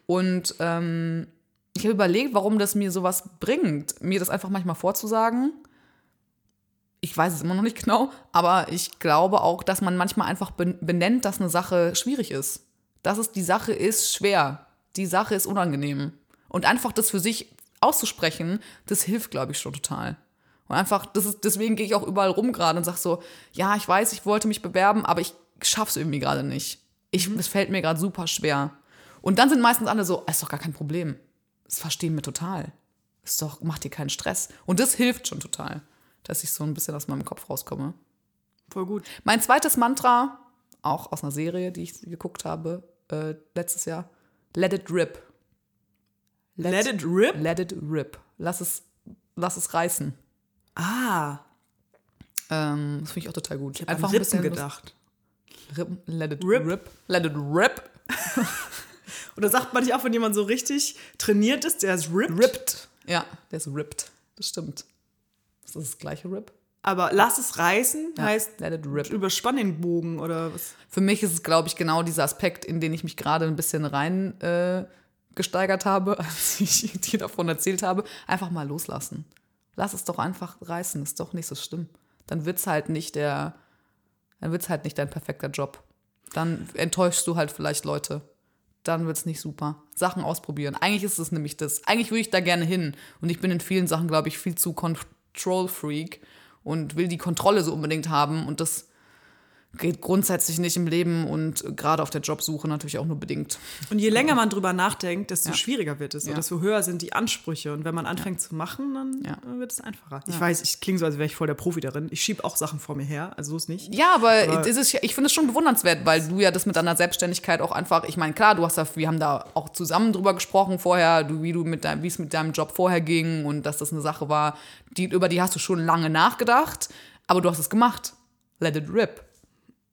Und ähm, ich habe überlegt, warum das mir sowas bringt, mir das einfach manchmal vorzusagen. Ich weiß es immer noch nicht genau, aber ich glaube auch, dass man manchmal einfach ben- benennt, dass eine Sache schwierig ist. Dass es die Sache ist schwer. Die Sache ist unangenehm. Und einfach das für sich auszusprechen, das hilft, glaube ich, schon total. Und einfach, das ist, deswegen gehe ich auch überall rum gerade und sage so, ja, ich weiß, ich wollte mich bewerben, aber ich schaff's irgendwie gerade nicht. Ich, Es fällt mir gerade super schwer. Und dann sind meistens alle so, ist doch gar kein Problem. Das verstehen wir total. Ist doch, macht dir keinen Stress. Und das hilft schon total, dass ich so ein bisschen aus meinem Kopf rauskomme. voll gut. Mein zweites Mantra, auch aus einer Serie, die ich geguckt habe, äh, letztes Jahr, let it rip. Let it rip? Let it rip. Lass es, lass es reißen. Ah. Ähm, das finde ich auch total gut. Ich habe Einfach an ein Rippen bisschen gedacht. Rip, let it Rip. rip. Let it rip. Oder sagt man nicht auch, wenn jemand so richtig trainiert ist, der ist ripped? Ripped. Ja, der ist ripped. Das stimmt. Ist das das gleiche Rip? Aber lass es reißen Ja, heißt let it rip. überspann den Bogen oder was? Für mich ist es, glaube ich, genau dieser Aspekt, in den ich mich gerade ein bisschen rein äh, gesteigert habe, als ich dir davon erzählt habe. Einfach mal loslassen. Lass es doch einfach reißen, ist doch nicht so schlimm. Dann wird's halt nicht der, dann wird's halt nicht dein perfekter Job. Dann enttäuschst du halt vielleicht Leute. Dann wird's nicht super. Sachen ausprobieren. Eigentlich ist es nämlich das. Eigentlich würde ich da gerne hin. Und ich bin in vielen Sachen, glaube ich, viel zu Control-Freak und will die Kontrolle so unbedingt haben. Und das geht grundsätzlich nicht im Leben und gerade auf der Jobsuche natürlich auch nur bedingt. Und je länger man drüber nachdenkt, desto schwieriger wird es Ja. und desto höher sind die Ansprüche. Und wenn man anfängt zu machen, dann Ja. wird es einfacher. Ich weiß, ich klinge so, als wäre ich voll der Profi darin. Ich schiebe auch Sachen vor mir her, also so ist nicht. Ja, aber, es ist, ja- ich finde es schon bewundernswert, weil du ja das mit deiner Selbstständigkeit auch einfach, ich meine, klar, du hast da, wir haben da auch zusammen drüber gesprochen vorher, du, wie du mit deinem, wie es mit deinem Job vorher ging und dass das eine Sache war, die, über die hast du schon lange nachgedacht, aber du hast es gemacht. Let it rip.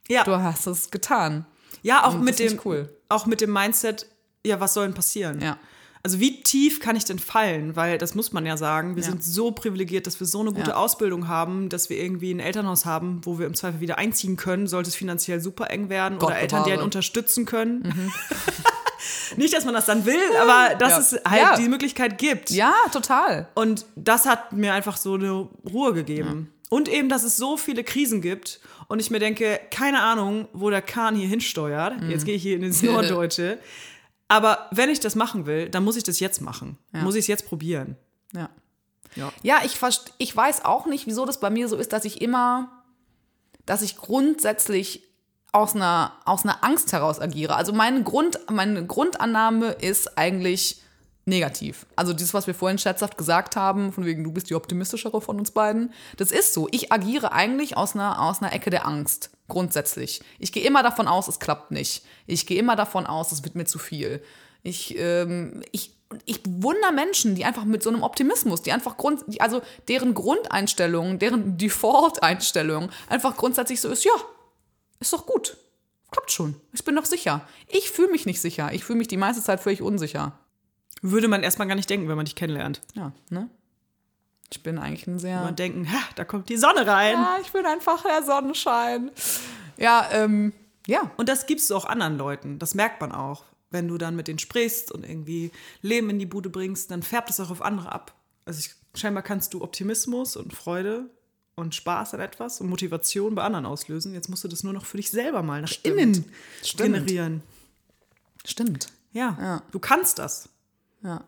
Ja, Du hast es getan. ja auch Und mit dem cool. auch mit dem Mindset, ja, was soll denn passieren? Ja. Also wie tief kann ich denn fallen? Weil das muss man ja sagen, wir Ja. sind so privilegiert, dass wir so eine gute Ja. Ausbildung haben, dass wir irgendwie ein Elternhaus haben, wo wir im Zweifel wieder einziehen können, sollte es finanziell super eng werden Gott oder Eltern, die einen unterstützen können. Nicht, dass man das dann will, aber dass Ja. es halt Ja. die Möglichkeit gibt. Ja, total. Und das hat mir einfach so eine Ruhe gegeben. Und eben, dass es so viele Krisen gibt und ich mir denke, keine Ahnung, wo der Kahn hier hinsteuert. Mhm. Jetzt gehe ich hier in ins Norddeutsche. Aber wenn ich das machen will, dann muss ich das jetzt machen. Muss ich es jetzt probieren. Ja. Ja. Ja, ich, ich weiß auch nicht, wieso das bei mir so ist, dass ich immer, dass ich grundsätzlich aus einer, aus einer Angst heraus agiere. Also meine, Grund, meine Grundannahme ist eigentlich negativ. Also dieses, was wir vorhin scherzhaft gesagt haben, von wegen, du bist die optimistischere von uns beiden, das ist so. Ich agiere eigentlich aus einer, aus einer Ecke der Angst, grundsätzlich. Ich gehe immer davon aus, es klappt nicht. Ich gehe immer davon aus, es wird mir zu viel. Ich, ähm, ich, ich bewundere Menschen, die einfach mit so einem Optimismus, die einfach Grund, die, also deren Grundeinstellung, deren Default-Einstellung einfach grundsätzlich so ist, ja, ist doch gut. Klappt schon. Ich bin doch sicher. Ich fühle mich nicht sicher. Ich fühle mich die meiste Zeit völlig unsicher. Würde man erstmal gar nicht denken, wenn man dich kennenlernt. Ja, ne? Ich bin eigentlich ein sehr. Man denken, ha, da kommt die Sonne rein. Ja, ich bin einfach der Sonnenschein. Ja, ähm, ja. Und das gibst du auch anderen Leuten. Das merkt man auch. Wenn du dann mit denen sprichst und irgendwie Leben in die Bude bringst, dann färbt es auch auf andere ab. Also ich, scheinbar kannst du Optimismus und Freude und Spaß an etwas und Motivation bei anderen auslösen. Jetzt musst du das nur noch für dich selber mal nach innen Stimmt. generieren. Stimmt. Ja, Ja. du kannst das. Ja.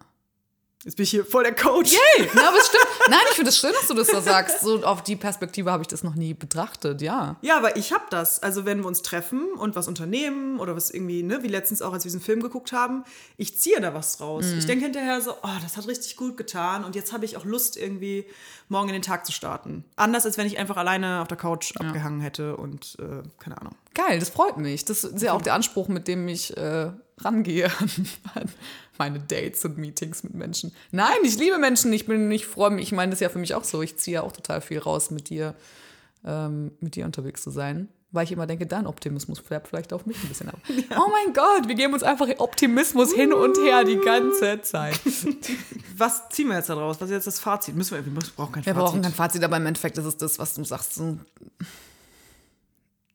Jetzt bin ich hier voll der Coach. Hey, na, aber es stimmt. Nein, ich finde es schön, dass du das so sagst. So auf die Perspektive habe ich das noch nie betrachtet, ja. Ja, aber ich habe das. Also wenn wir uns treffen und was unternehmen oder was irgendwie, ne, wie letztens auch, als wir diesen Film geguckt haben, ich ziehe da was draus. Ich denke hinterher so, oh, das hat richtig gut getan und jetzt habe ich auch Lust, irgendwie morgen in den Tag zu starten. Anders als wenn ich einfach alleine auf der Couch abgehangen hätte und äh, keine Ahnung. Geil, das freut mich. Das ist ja auch der Anspruch, mit dem ich äh, rangehe an, meine Dates und Meetings mit Menschen. Nein, ich liebe Menschen. Ich bin, ich freue mich. Ich meine, das ist ja für mich auch so. Ich ziehe ja auch total viel raus, mit dir, ähm, mit dir unterwegs zu sein. Weil ich immer denke, dein Optimismus färbt vielleicht auf mich ein bisschen ab. Oh mein Gott, wir geben uns einfach Optimismus hin und her die ganze Zeit. Was ziehen wir jetzt da draus? Was ist jetzt das Fazit? Müssen wir, wir brauchen kein Wir Fazit. brauchen kein Fazit, aber im Endeffekt ist es das, was du sagst. So,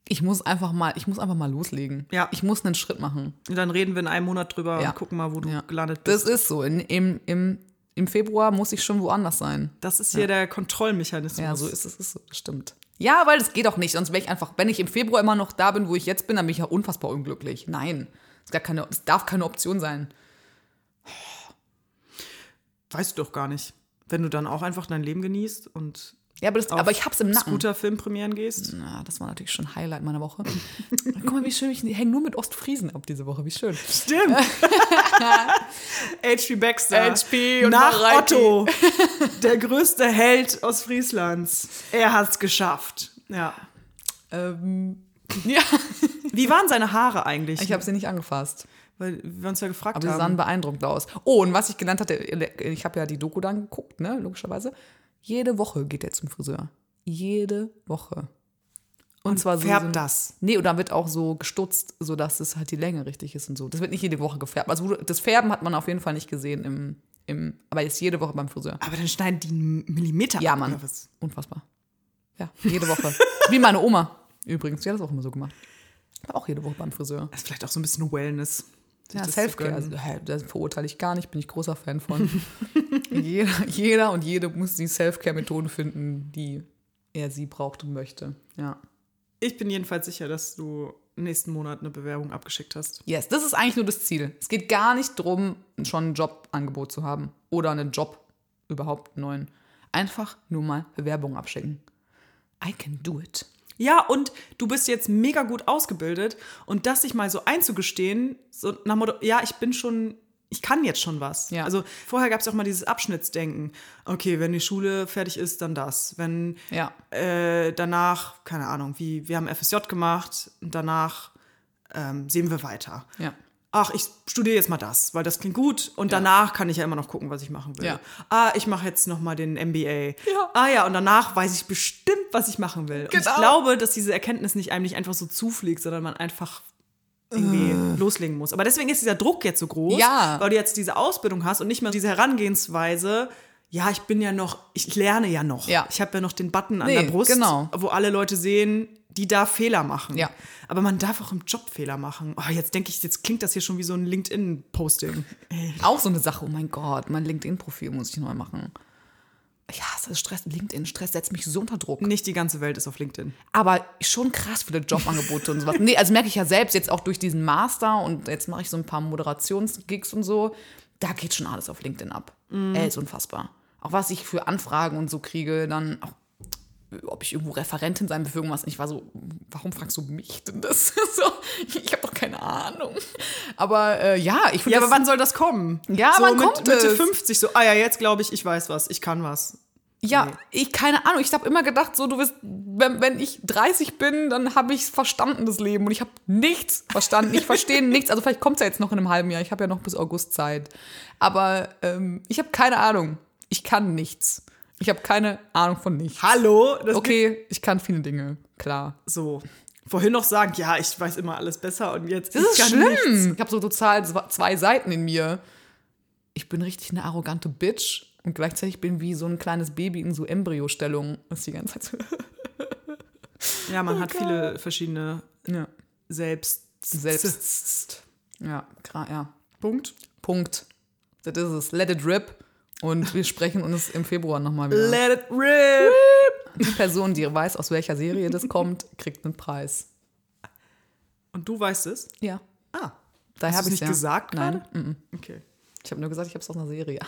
ich muss einfach mal, ich muss einfach mal loslegen. Ja. Ich muss einen Schritt machen. Und dann reden wir in einem Monat drüber Ja. und gucken mal, wo du Ja. gelandet bist. Das ist so. In, im, im, Im Februar muss ich schon woanders sein. Das ist hier der Kontrollmechanismus. Ja, so ist es, ist so, das stimmt. Ja, weil das geht auch nicht. Sonst wäre ich einfach, wenn ich im Februar immer noch da bin, wo ich jetzt bin, dann bin ich ja unfassbar unglücklich. Nein. Das, ist gar keine, das darf keine Option sein. Weißt du doch gar nicht. Wenn du dann auch einfach dein Leben genießt und Ja, aber, das, aber ich hab's im Nacken. Scooter-Filmpremieren gehst. Na, das war natürlich schon Highlight meiner Woche. Guck mal, wie schön. Ich hänge nur mit Ostfriesen ab diese Woche. Wie schön. Stimmt. H.P. Baxter. HP und Nach Mareike. Otto. Der größte Held aus Frieslands. Er hat's geschafft. Ja. Ähm, ja, Wie waren seine Haare eigentlich? ich habe sie nicht angefasst. Weil wir uns ja gefragt Aber sie sahen haben. beeindruckend aus. Oh, und was ich gelernt hatte, ich habe ja die Doku dann geguckt, ne, logischerweise. Jede Woche geht er zum Friseur. Jede Woche. Und, zwar so. färbt so das? Nee, und dann wird auch so gestutzt, sodass es halt die Länge richtig ist und so. Das wird nicht jede Woche gefärbt. Also das Färben hat man auf jeden Fall nicht gesehen im, im aber jetzt jede Woche beim Friseur. Aber dann schneiden die einen Millimeter Ja, ab, Mann. oder was? Unfassbar. Ja, jede Woche. Wie meine Oma übrigens. Die hat das auch immer so gemacht. War auch jede Woche beim Friseur. Das ist vielleicht auch so ein bisschen Wellness. Ja, Selfcare. Also, das verurteile ich gar nicht, bin ich großer Fan von. jeder, jeder und jede muss die Selfcare-Methoden finden, die er sie braucht und möchte. Ja. Ich bin jedenfalls sicher, dass du nächsten Monat eine Bewerbung abgeschickt hast. Yes, das ist eigentlich nur das Ziel. Es geht gar nicht darum, schon ein Jobangebot zu haben oder einen Job überhaupt neuen. Einfach nur mal Bewerbungen abschicken. I can do it. Ja, und du bist jetzt mega gut ausgebildet und das sich mal so einzugestehen, so nach dem Motto, ja, ich bin schon, ich kann jetzt schon was. Ja. Also vorher gab es auch mal dieses Abschnittsdenken. Okay, wenn die Schule fertig ist, dann das. Wenn Ja. äh, danach, keine Ahnung, wie, wir haben FSJ gemacht und danach ähm, sehen wir weiter. Ja. Ach, ich studiere jetzt mal das, weil das klingt gut und danach kann ich ja immer noch gucken, was ich machen will. Ja. Ah, ich mache jetzt noch mal den MBA. Ja. Ah ja, und danach weiß ich bestimmt, was ich machen will. Und ich Genau. glaube, dass diese Erkenntnis nicht einem nicht einfach so zufliegt, sondern man einfach irgendwie loslegen muss. Aber deswegen ist dieser Druck jetzt so groß, Äh. Ja. weil du jetzt diese Ausbildung hast und nicht mehr diese Herangehensweise. Ja, ich bin ja noch, ich lerne ja noch. Ja. Ich habe ja noch den Button an Nee, der Brust, genau. wo alle Leute sehen, die da Fehler machen. Ja. Aber man darf auch im Job Fehler machen. Oh, jetzt denke ich, jetzt klingt das hier schon wie so ein LinkedIn-Posting. Auch so eine Sache, oh mein Gott, mein LinkedIn-Profil muss ich neu machen. Ja, das ist Stress. LinkedIn-Stress setzt mich so unter Druck. Nicht die ganze Welt ist auf LinkedIn. Aber schon krass viele Jobangebote und sowas. Nee, also merke ich ja selbst jetzt auch durch diesen Master und jetzt mache ich so ein paar Moderationsgigs und so. Da geht schon alles auf LinkedIn ab. Ey, ist unfassbar. Auch was ich für Anfragen und so kriege, dann auch, ob ich irgendwo Referentin sein will für irgendwas. Und ich war so, warum fragst du mich denn das? so, ich habe doch keine Ahnung. Aber äh, ja, ich finde Ja, aber wann soll das kommen? Ja, so wann mit, kommt Mitte es? 50 so, ah ja, jetzt glaube ich, ich weiß was, ich kann was. Ja, Nee. ich keine Ahnung. Ich habe immer gedacht, so du wirst, wenn, wenn ich 30 bin, dann habe ich verstanden das Leben und ich habe nichts verstanden. Ich verstehe nichts. Also vielleicht kommt es ja jetzt noch in einem halben Jahr. Ich habe ja noch bis August Zeit. Aber ähm, ich habe keine Ahnung. Ich kann nichts. Ich habe keine Ahnung von nichts. Hallo? Okay, ich kann viele Dinge, klar. So. Vorhin noch sagen, ja, ich weiß immer alles besser und jetzt Das ist schlimm. nichts. Ich habe so total zw- zwei Seiten in mir. Ich bin richtig eine arrogante Bitch und gleichzeitig bin wie so ein kleines Baby in so Embryostellung. Ist die ganze Zeit so. Ja, man hat viele verschiedene Ja. Selbst. Selbst. Ja, gra- ja. Punkt. Punkt. Das ist es. Let it rip. Und wir sprechen uns im Februar nochmal wieder. Let it rip. Die Person, die weiß, aus welcher Serie das kommt, kriegt einen Preis. Und du weißt es? Ja. Ah. Hast habe ich nicht gesagt Nein. gerade? Okay. Ich habe nur gesagt, ich habe es aus einer Serie.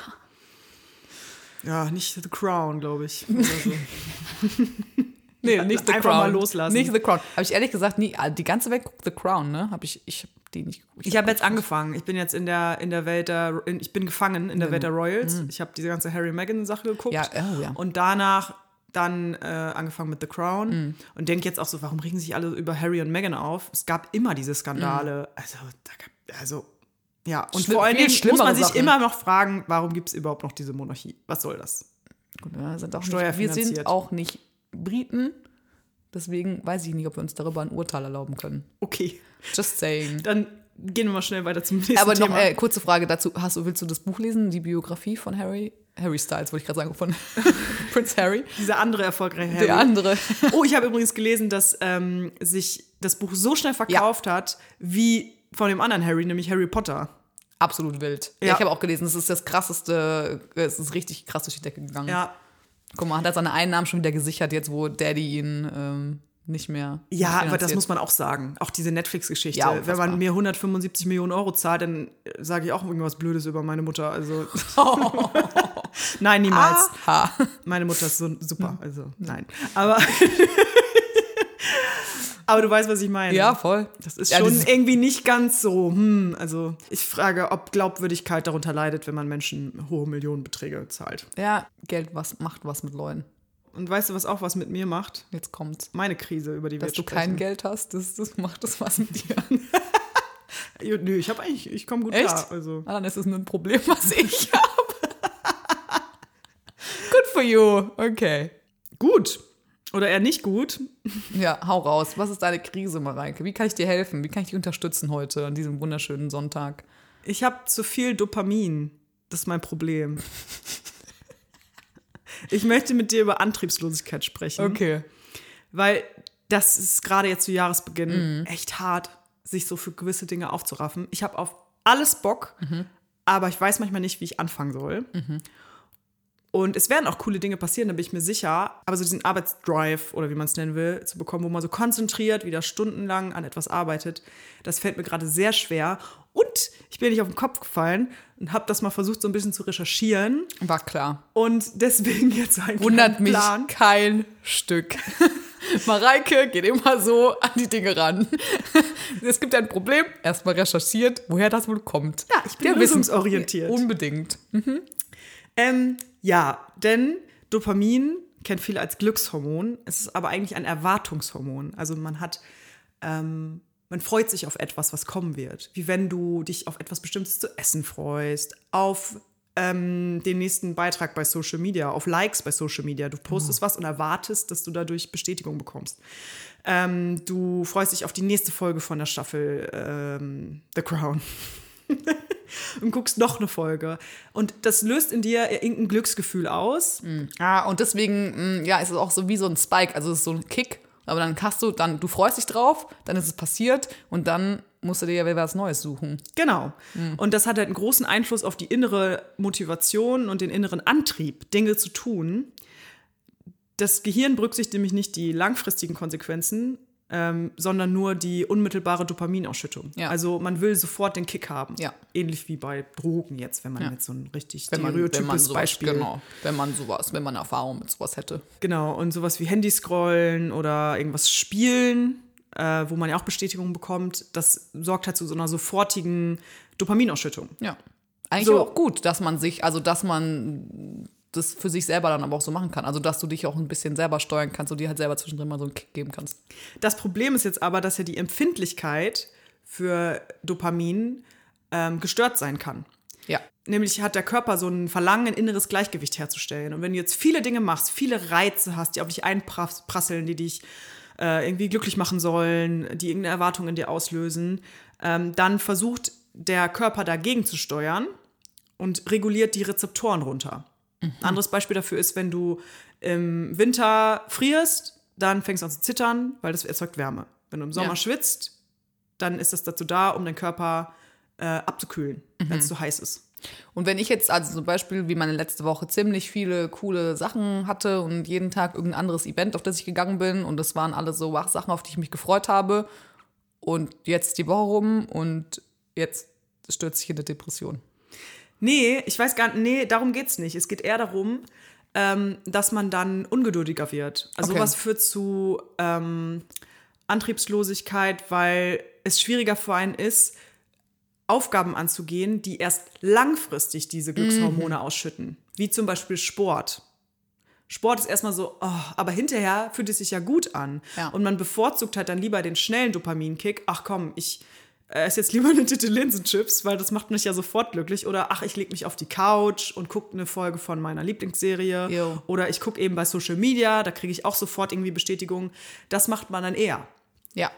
Ja, nicht The Crown, glaube ich. Oder so. Nee, nicht The Einfach Crown. mal loslassen. Nicht The Crown. Habe ich ehrlich gesagt nie. Die ganze Welt guckt The Crown, ne? Habe ich, ich hab die nicht geguckt. Ich habe jetzt angefangen. Ich bin jetzt in der, in der Welt der, in, ich bin gefangen in der Welt der Royals. Ich habe diese ganze Harry Meghan Sache geguckt. Ja, oh ja. Und danach dann äh, angefangen mit The Crown und denke jetzt auch so, warum regen sich alle über Harry und Meghan auf? Es gab immer diese Skandale. Also, da gab, also, ja. Und Schlimm- vor allen Dingen muss man sich Sachen. immer noch fragen, warum gibt es überhaupt noch diese Monarchie? Was soll das? Gut, wir sind auch nicht, wir sind auch nicht Briten. Deswegen weiß ich nicht, ob wir uns darüber ein Urteil erlauben können. Okay, Just saying. dann gehen wir mal schnell weiter zum nächsten Aber noch Thema. äh, kurze Frage dazu. Hast du, willst du das Buch lesen? Die Biografie von Harry? Harry Styles, wollte ich gerade sagen, von Prince Harry. Dieser andere erfolgreiche Harry. Der andere. Oh, ich habe übrigens gelesen, dass ähm, sich das Buch so schnell verkauft hat, wie von dem anderen Harry, nämlich Harry Potter. Absolut wild. Ja. Ja. ich habe auch gelesen, es ist das krasseste, es ist richtig krass durch die Decke gegangen. Ja. Guck mal, hat er seine Einnahmen schon wieder gesichert, jetzt wo Daddy ihn ähm, nicht mehr. Ja, aber das muss man auch sagen. Auch diese Netflix-Geschichte. Ja, Wenn man mir 175 Millionen Euro zahlt, dann äh, sage ich auch irgendwas Blödes über meine Mutter. Also. nein, niemals. Ha. Meine Mutter ist so super. Also, nein. Aber. Aber du weißt, was ich meine. Ja, voll. Das ist Ja, schon dieses- irgendwie nicht ganz so. Hm, also, ich frage, ob Glaubwürdigkeit darunter leidet, wenn man Menschen hohe Millionenbeträge zahlt. Ja, Geld was macht was mit Leuten. Und weißt du, was auch was mit mir macht? Jetzt kommt's. Meine Krise, über die wir Dass du sprechen. kein Geld hast, das, das macht das was mit dir. Ja, Nö, ich habe eigentlich, ich komme gut Echt? klar. Also. Ah, dann ist es nur ein Problem, was ich habe. Good for you. Okay. Gut. Oder eher nicht gut. Ja, hau raus. Was ist deine Krise, Mareike? Wie kann ich dir helfen? Wie kann ich dich unterstützen heute an diesem wunderschönen Sonntag? Ich habe zu viel Dopamin. Das ist mein Problem. Ich möchte mit dir über Antriebslosigkeit sprechen. Okay. Weil das ist gerade jetzt zu Jahresbeginn echt hart, sich so für gewisse Dinge aufzuraffen. Ich habe auf alles Bock, aber ich weiß manchmal nicht, wie ich anfangen soll. Und es werden auch coole Dinge passieren, da bin ich mir sicher. Aber so diesen Arbeitsdrive oder wie man es nennen will, zu bekommen, wo man so konzentriert wieder stundenlang an etwas arbeitet, das fällt mir gerade sehr schwer. Und ich bin nicht auf den Kopf gefallen und habe das mal versucht, so ein bisschen zu recherchieren. War klar. Und deswegen jetzt ein Wundert mich Plan. kein Stück. Mareike geht immer so an die Dinge ran. Es gibt ein Problem, erstmal recherchiert, woher das wohl kommt. Ja, ich bin Der lösungsorientiert. Unbedingt. Ähm, ja, denn Dopamin kennt viele als Glückshormon. Es ist aber eigentlich ein Erwartungshormon. Also man hat, ähm, man freut sich auf etwas, was kommen wird. Wie wenn du dich auf etwas Bestimmtes zu essen freust, auf ähm, den nächsten Beitrag bei Social Media, auf Likes bei Social Media. Du postest was und erwartest, dass du dadurch Bestätigung bekommst. Ähm, du freust dich auf die nächste Folge von der Staffel ähm, The Crown und guckst noch eine Folge. Und das löst in dir irgendein Glücksgefühl aus. Ja, und deswegen, mh, ja, ist es auch so wie so ein Spike, also es ist so ein Kick, aber dann hast du, dann, du freust dich drauf, dann ist es passiert und dann musst du dir ja wieder was Neues suchen. Genau. Und das hat halt einen großen Einfluss auf die innere Motivation und den inneren Antrieb, Dinge zu tun. Das Gehirn berücksichtigt nämlich nicht die langfristigen Konsequenzen, ähm, sondern nur die unmittelbare Dopaminausschüttung. Ja. Also man will sofort den Kick haben. Ja. Ähnlich wie bei Drogen jetzt, wenn man Ja. jetzt so ein richtig stereotypes Beispiel. genau, wenn man sowas, wenn man Erfahrung mit sowas hätte. Genau, und sowas wie Handyscrollen oder irgendwas spielen, äh, wo man ja auch Bestätigung bekommt, das sorgt halt zu so einer sofortigen Dopaminausschüttung. Ja. Eigentlich So. auch gut, dass man sich, also dass man das für sich selber dann aber auch so machen kann. Also dass du dich auch ein bisschen selber steuern kannst und dir halt selber zwischendrin mal so einen Kick geben kannst. Das Problem ist jetzt aber, dass ja die Empfindlichkeit für Dopamin ähm, gestört sein kann. Ja. Nämlich hat der Körper so ein Verlangen, ein inneres Gleichgewicht herzustellen. Und wenn du jetzt viele Dinge machst, viele Reize hast, die auf dich einprasseln, die dich äh, irgendwie glücklich machen sollen, die irgendeine Erwartung in dir auslösen, ähm, dann versucht der Körper dagegen zu steuern und reguliert die Rezeptoren runter. Ein anderes Beispiel dafür ist, wenn du im Winter frierst, dann fängst du an zu zittern, weil das erzeugt Wärme. Wenn du im Sommer Ja. schwitzt, dann ist das dazu da, um den Körper äh, abzukühlen, wenn es zu heiß ist. Und wenn ich jetzt also zum Beispiel wie meine letzte Woche ziemlich viele coole Sachen hatte und jeden Tag irgendein anderes Event, auf das ich gegangen bin und das waren alle so Sachen, auf die ich mich gefreut habe und jetzt die Woche rum und jetzt stürzt sich in eine Depression. Nee, ich weiß gar nicht, nee, darum geht's nicht. Es geht eher darum, ähm, dass man dann ungeduldiger wird. Also Okay. sowas führt zu ähm, Antriebslosigkeit, weil es schwieriger für einen ist, Aufgaben anzugehen, die erst langfristig diese Glückshormone ausschütten. Wie zum Beispiel Sport. Sport ist erstmal so, oh, aber hinterher fühlt es sich ja gut an. Ja. Und man bevorzugt halt dann lieber den schnellen Dopaminkick. Ach komm, ich esse jetzt lieber eine Tüte Linsenchips, weil das macht mich ja sofort glücklich. Oder ach, ich lege mich auf die Couch und gucke eine Folge von meiner Lieblingsserie. Jo. Oder ich gucke eben bei Social Media, da kriege ich auch sofort irgendwie Bestätigung. Das macht man dann eher. Ja.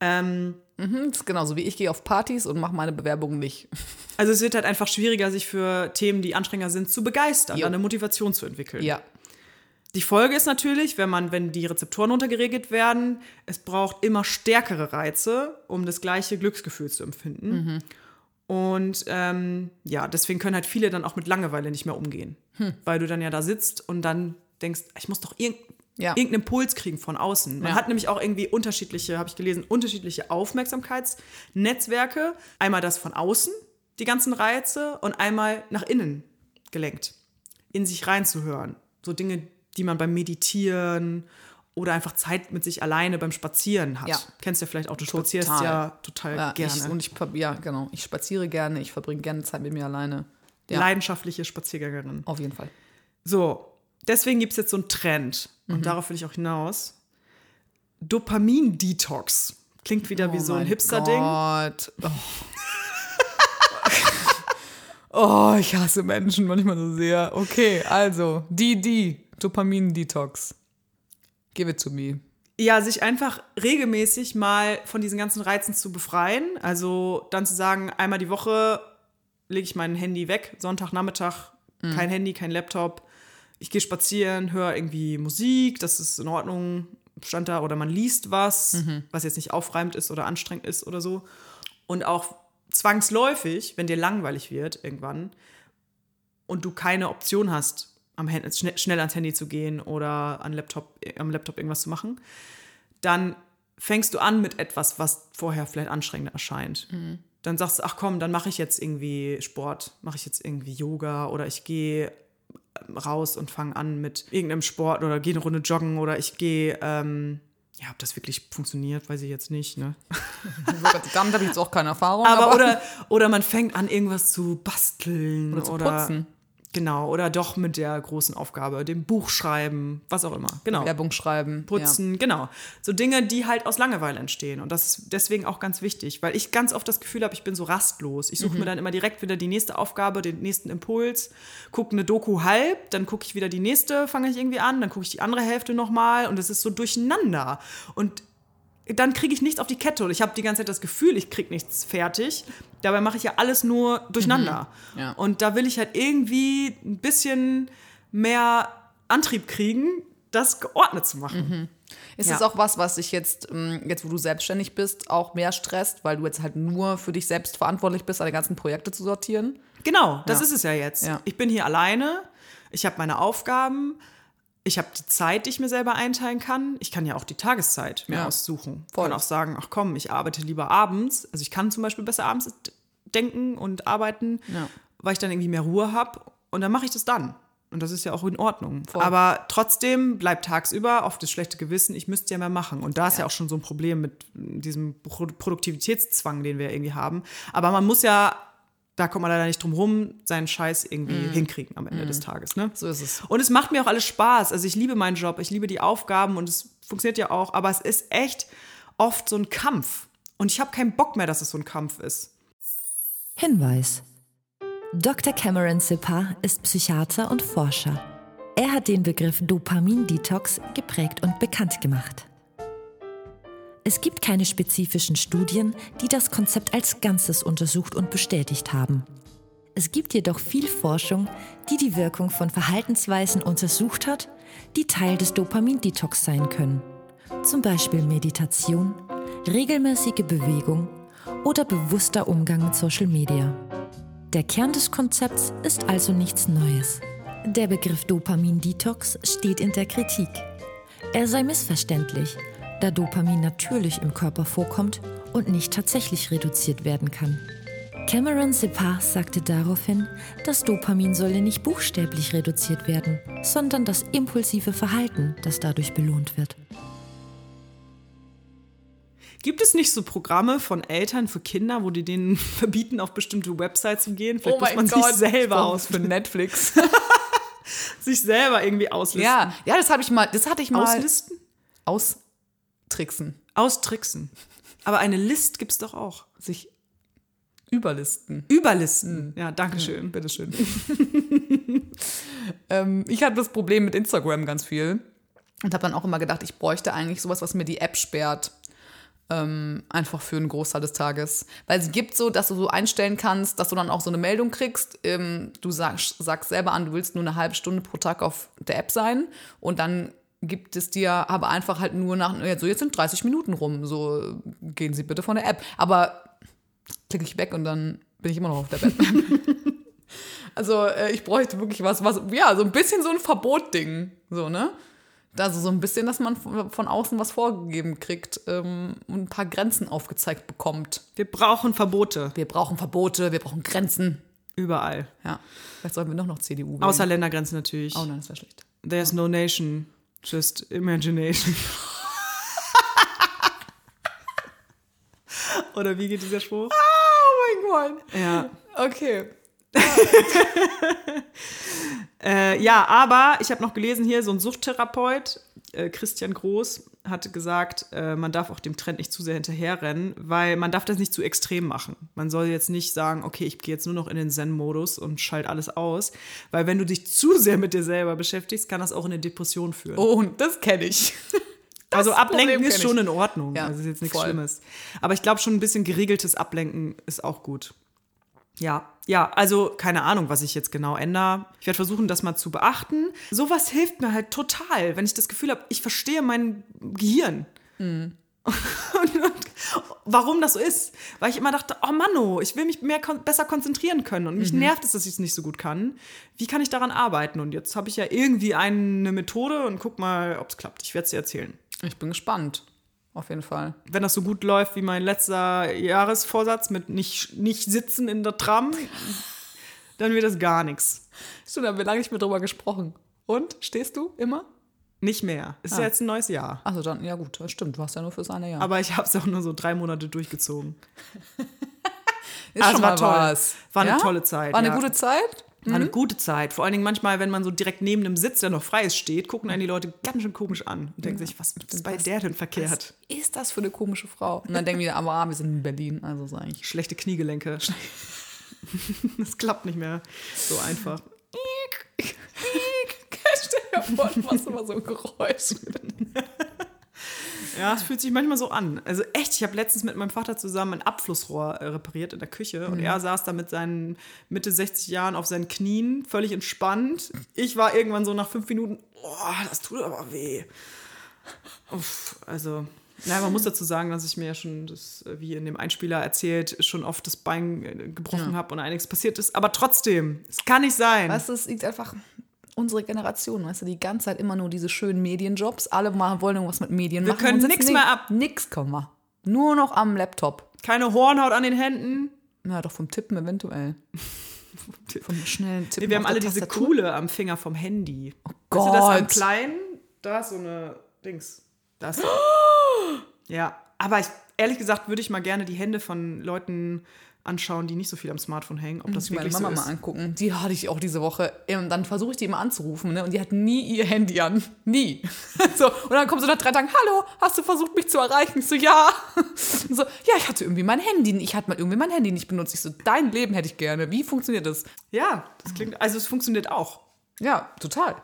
Ähm, Mhm, das ist genauso wie ich gehe auf Partys und mache meine Bewerbung nicht. also es wird halt einfach schwieriger, sich für Themen, die anstrengender sind, zu begeistern, Jo. eine Motivation zu entwickeln. Ja. Die Folge ist natürlich, wenn man, wenn die Rezeptoren runtergeregelt werden, es braucht immer stärkere Reize, um das gleiche Glücksgefühl zu empfinden. Und ähm, ja, deswegen können halt viele dann auch mit Langeweile nicht mehr umgehen. Weil du dann ja da sitzt und dann denkst, ich muss doch irg Ja. irgendeinen Impuls kriegen von außen. Man Ja. hat nämlich auch irgendwie unterschiedliche, habe ich gelesen, unterschiedliche Aufmerksamkeitsnetzwerke. Einmal das von außen, die ganzen Reize, und einmal nach innen gelenkt, in sich reinzuhören. So Dinge, die man beim Meditieren oder einfach Zeit mit sich alleine beim Spazieren hat. Ja. Kennst du ja vielleicht auch, du spazierst Total. ja total ja gerne. Ich, und ich, ja, genau. Ich spaziere gerne, ich verbringe gerne Zeit mit mir alleine. Ja, Leidenschaftliche Spaziergängerin. auf jeden Fall. So, deswegen gibt es jetzt so einen Trend. Mhm. Und darauf will ich auch hinaus. Dopamin-Detox. Klingt wieder wie so ein Hipster-Ding. Gott. Oh. oh, ich hasse Menschen manchmal so sehr. Okay, also, die, die, Dopamin-Detox. Give it to me. Ja, sich einfach regelmäßig mal von diesen ganzen Reizen zu befreien. Also dann zu sagen, einmal die Woche lege ich mein Handy weg, Sonntagnachmittag, kein Handy, kein Laptop. Ich gehe spazieren, höre irgendwie Musik, das ist in Ordnung, stand da, oder man liest was, was jetzt nicht aufreibend ist oder anstrengend ist oder so. Und auch zwangsläufig, wenn dir langweilig wird irgendwann und du keine Option hast, am Hand, schnell, schnell ans Handy zu gehen oder an Laptop, am Laptop irgendwas zu machen, dann fängst du an mit etwas, was vorher vielleicht anstrengender erscheint. Dann sagst du, ach komm, dann mache ich jetzt irgendwie Sport, mache ich jetzt irgendwie Yoga oder ich gehe raus und fange an mit irgendeinem Sport oder gehe eine Runde joggen oder ich gehe, ähm, ja, ob das wirklich funktioniert, weiß ich jetzt nicht, ne? Damit habe ich jetzt auch keine Erfahrung. Aber, oder, oder man fängt an, irgendwas zu basteln Oder zu putzen. Genau, oder doch mit der großen Aufgabe, dem Buch schreiben, was auch immer. Genau. Werbung schreiben. Putzen, genau. So Dinge, die halt aus Langeweile entstehen. Und das ist deswegen auch ganz wichtig, weil ich ganz oft das Gefühl habe, ich bin so rastlos. Ich suche Mhm. mir dann immer direkt wieder die nächste Aufgabe, den nächsten Impuls, gucke eine Doku halb, dann gucke ich wieder die nächste, fange ich irgendwie an, dann gucke ich die andere Hälfte nochmal und es ist so durcheinander. Und dann kriege ich nichts auf die Kette und ich habe die ganze Zeit das Gefühl, ich kriege nichts fertig. Dabei mache ich ja alles nur durcheinander. Ja. Und da will ich halt irgendwie ein bisschen mehr Antrieb kriegen, das geordnet zu machen. Ist Ja. es auch was, was dich jetzt, ähm, jetzt wo du selbstständig bist, auch mehr stresst, weil du jetzt halt nur für dich selbst verantwortlich bist, deine ganzen Projekte zu sortieren? Genau, das Ja. ist es ja jetzt. Ja. Ich bin hier alleine, ich habe meine Aufgaben, ich habe die Zeit, die ich mir selber einteilen kann. Ich kann ja auch die Tageszeit mir Ja. aussuchen. Ich kann auch sagen, ach komm, ich arbeite lieber abends. Also ich kann zum Beispiel besser abends denken und arbeiten, Ja. weil ich dann irgendwie mehr Ruhe habe. Und dann mache ich das dann. Und das ist ja auch in Ordnung. Voll. Aber trotzdem bleibt tagsüber oft das schlechte Gewissen, ich müsste ja mehr machen. Und da ist ja, auch schon so ein Problem mit diesem Pro Produktivitätszwang, den wir irgendwie haben. Aber man muss ja, da kommt man leider nicht drum rum, seinen Scheiß irgendwie hinkriegen am Ende des Tages. Ne? So ist es. Und es macht mir auch alles Spaß. Also ich liebe meinen Job, ich liebe die Aufgaben und es funktioniert ja auch. Aber es ist echt oft so ein Kampf. Und ich habe keinen Bock mehr, dass es so ein Kampf ist. Hinweis. Dr. Cameron Sipar ist Psychiater und Forscher. Er hat den Begriff Dopamin-Detox geprägt und bekannt gemacht. Es gibt keine spezifischen Studien, die das Konzept als Ganzes untersucht und bestätigt haben. Es gibt jedoch viel Forschung, die die Wirkung von Verhaltensweisen untersucht hat, die Teil des Dopamin-Detox sein können. Zum Beispiel Meditation, regelmäßige Bewegung oder bewusster Umgang mit Social Media. Der Kern des Konzepts ist also nichts Neues. Der Begriff Dopamin-Detox steht in der Kritik. Er sei missverständlich, da Dopamin natürlich im Körper vorkommt und nicht tatsächlich reduziert werden kann. Cameron Separ sagte daraufhin, das Dopamin solle nicht buchstäblich reduziert werden, sondern das impulsive Verhalten, das dadurch belohnt wird. Gibt es nicht so Programme von Eltern für Kinder, wo die denen verbieten, auf bestimmte Websites zu gehen? Vielleicht muss man sich selber aus, für Netflix. sich selber irgendwie auslisten. ja, ja, das habe ich mal, das hatte ich mal Auslisten? Austricksen, Austricksen. Aber eine List gibt es doch auch. sich überlisten. Überlisten. Ja, danke schön. Bitteschön. ähm, ich hatte das Problem mit Instagram ganz viel und habe dann auch immer gedacht, ich bräuchte eigentlich sowas, was mir die App sperrt. Ähm, einfach für einen Großteil des Tages. Weil es gibt so, dass du so einstellen kannst, dass du dann auch so eine Meldung kriegst. Ähm, du sagst, sagst selber an, du willst nur eine halbe Stunde pro Tag auf der App sein und dann gibt es dir aber einfach halt nur nach, ja, so jetzt sind 30 Minuten rum, so gehen Sie bitte von der App. Aber klicke ich weg und dann bin ich immer noch auf der App. Also äh, ich bräuchte wirklich was, was, ja, so ein bisschen so ein Verbot-Ding, so, ne? Also so ein bisschen, dass man von außen was vorgegeben kriegt ähm, und ein paar Grenzen aufgezeigt bekommt. Wir brauchen Verbote. Wir brauchen Verbote, wir brauchen Grenzen. Überall. Ja, vielleicht sollten wir doch noch CDU wählen. Außer Ländergrenzen natürlich. Oh nein, das wäre schlecht. There's no nation, just imagination. Oder wie geht dieser Spruch? Oh mein Gott. Ja. Okay. Äh, ja, aber ich habe noch gelesen hier, so ein Suchttherapeut, äh, Christian Groß, hat gesagt, äh, man darf auch dem Trend nicht zu sehr hinterherrennen, weil man darf das nicht zu extrem machen. Man soll jetzt nicht sagen, okay, ich gehe jetzt nur noch in den Zen-Modus und schalte alles aus, weil wenn du dich zu sehr mit dir selber beschäftigst, kann das auch in eine Depression führen. Oh, und das kenne ich. also Ablenken Problem ist kenn schon in Ordnung, Ja, also ist jetzt nichts voll. Schlimmes. Aber ich glaube schon ein bisschen geregeltes Ablenken ist auch gut. Ja, ja, also keine Ahnung, was ich jetzt genau ändere. Ich werde versuchen, das mal zu beachten. Sowas hilft mir halt total, wenn ich das Gefühl habe, ich verstehe mein Gehirn. Mhm. und, und, warum das so ist. Weil ich immer dachte, oh Manno, ich will mich mehr kon besser konzentrieren können und Mhm. mich nervt es, dass ich es nicht so gut kann. Wie kann ich daran arbeiten? Und jetzt habe ich ja irgendwie eine Methode und guck mal, ob es klappt. Ich werde es dir erzählen. Ich bin gespannt. Auf jeden Fall. Wenn das so gut läuft wie mein letzter Jahresvorsatz mit nicht, nicht sitzen in der Tram, dann wird das gar nichts. Stimmt, da haben wir lange nicht mehr drüber gesprochen. Und? Stehst du immer? Nicht mehr. Ist Ah. ja jetzt ein neues Jahr. Also dann, ja gut, das stimmt. Du hast ja nur fürs eine Jahr. Aber ich habe es auch nur so drei Monate durchgezogen. ist es schon war mal toll. was. War eine tolle Zeit, War eine ja. gute Zeit? War eine gute Zeit. Vor allen Dingen manchmal, wenn man so direkt neben einem Sitz, der noch frei ist, steht, gucken einen die Leute ganz schön komisch an und denken sich, was ist bei der denn verkehrt? Was ist das für eine komische Frau? Und dann denken wir, aber ah, wir sind in Berlin, also ist eigentlich. Schlechte Kniegelenke. das klappt nicht mehr so einfach. Stell dir vor, du machst immer so ein Geräusch. Ja, es fühlt sich manchmal so an. Also echt, ich habe letztens mit meinem Vater zusammen ein Abflussrohr äh, repariert in der Küche und er saß da mit seinen Mitte 60 Jahren auf seinen Knien, völlig entspannt. Ich war irgendwann so nach fünf Minuten, oh, das tut aber weh. Uff, also, ja, man muss dazu sagen, dass ich mir ja schon, das, äh, wie in dem Einspieler erzählt, schon oft das Bein äh, gebrochen habe und einiges passiert ist. Aber trotzdem, es kann nicht sein. Weißt du, es liegt einfach unsere Generation, weißt du, die ganze Zeit immer nur diese schönen Medienjobs. Alle machen, wollen irgendwas mit Medien Wir machen. können sitzen nix nie- mehr ab. Nix können wir. Nur noch am Laptop. Keine Hornhaut an den Händen. Ja, doch vom Tippen eventuell. vom schnellen Tippen. Nee, wir haben alle diese Tastatur. Kuhle am Finger vom Handy. Oh Gott. Weißt du, das am Kleinen, da ist so eine Dings. Das. ja, aber ich, ehrlich gesagt würde ich mal gerne die Hände von Leuten anschauen, die nicht so viel am Smartphone hängen, ob das Ich meine wirklich Mama so mal ist. angucken. Die hatte ich auch diese Woche. Und dann versuche ich die immer anzurufen, ne? Und die hat nie ihr Handy an. Nie. so, und dann kommt so nach drei Tagen, hallo, hast du versucht, mich zu erreichen? Ich so, ja. Und so, ja, ich hatte irgendwie mein Handy. Ich hatte mal irgendwie mein Handy nicht benutzt. Ich so, dein Leben hätte ich gerne. Wie funktioniert das? Ja, das klingt, also es funktioniert auch. Ja, total.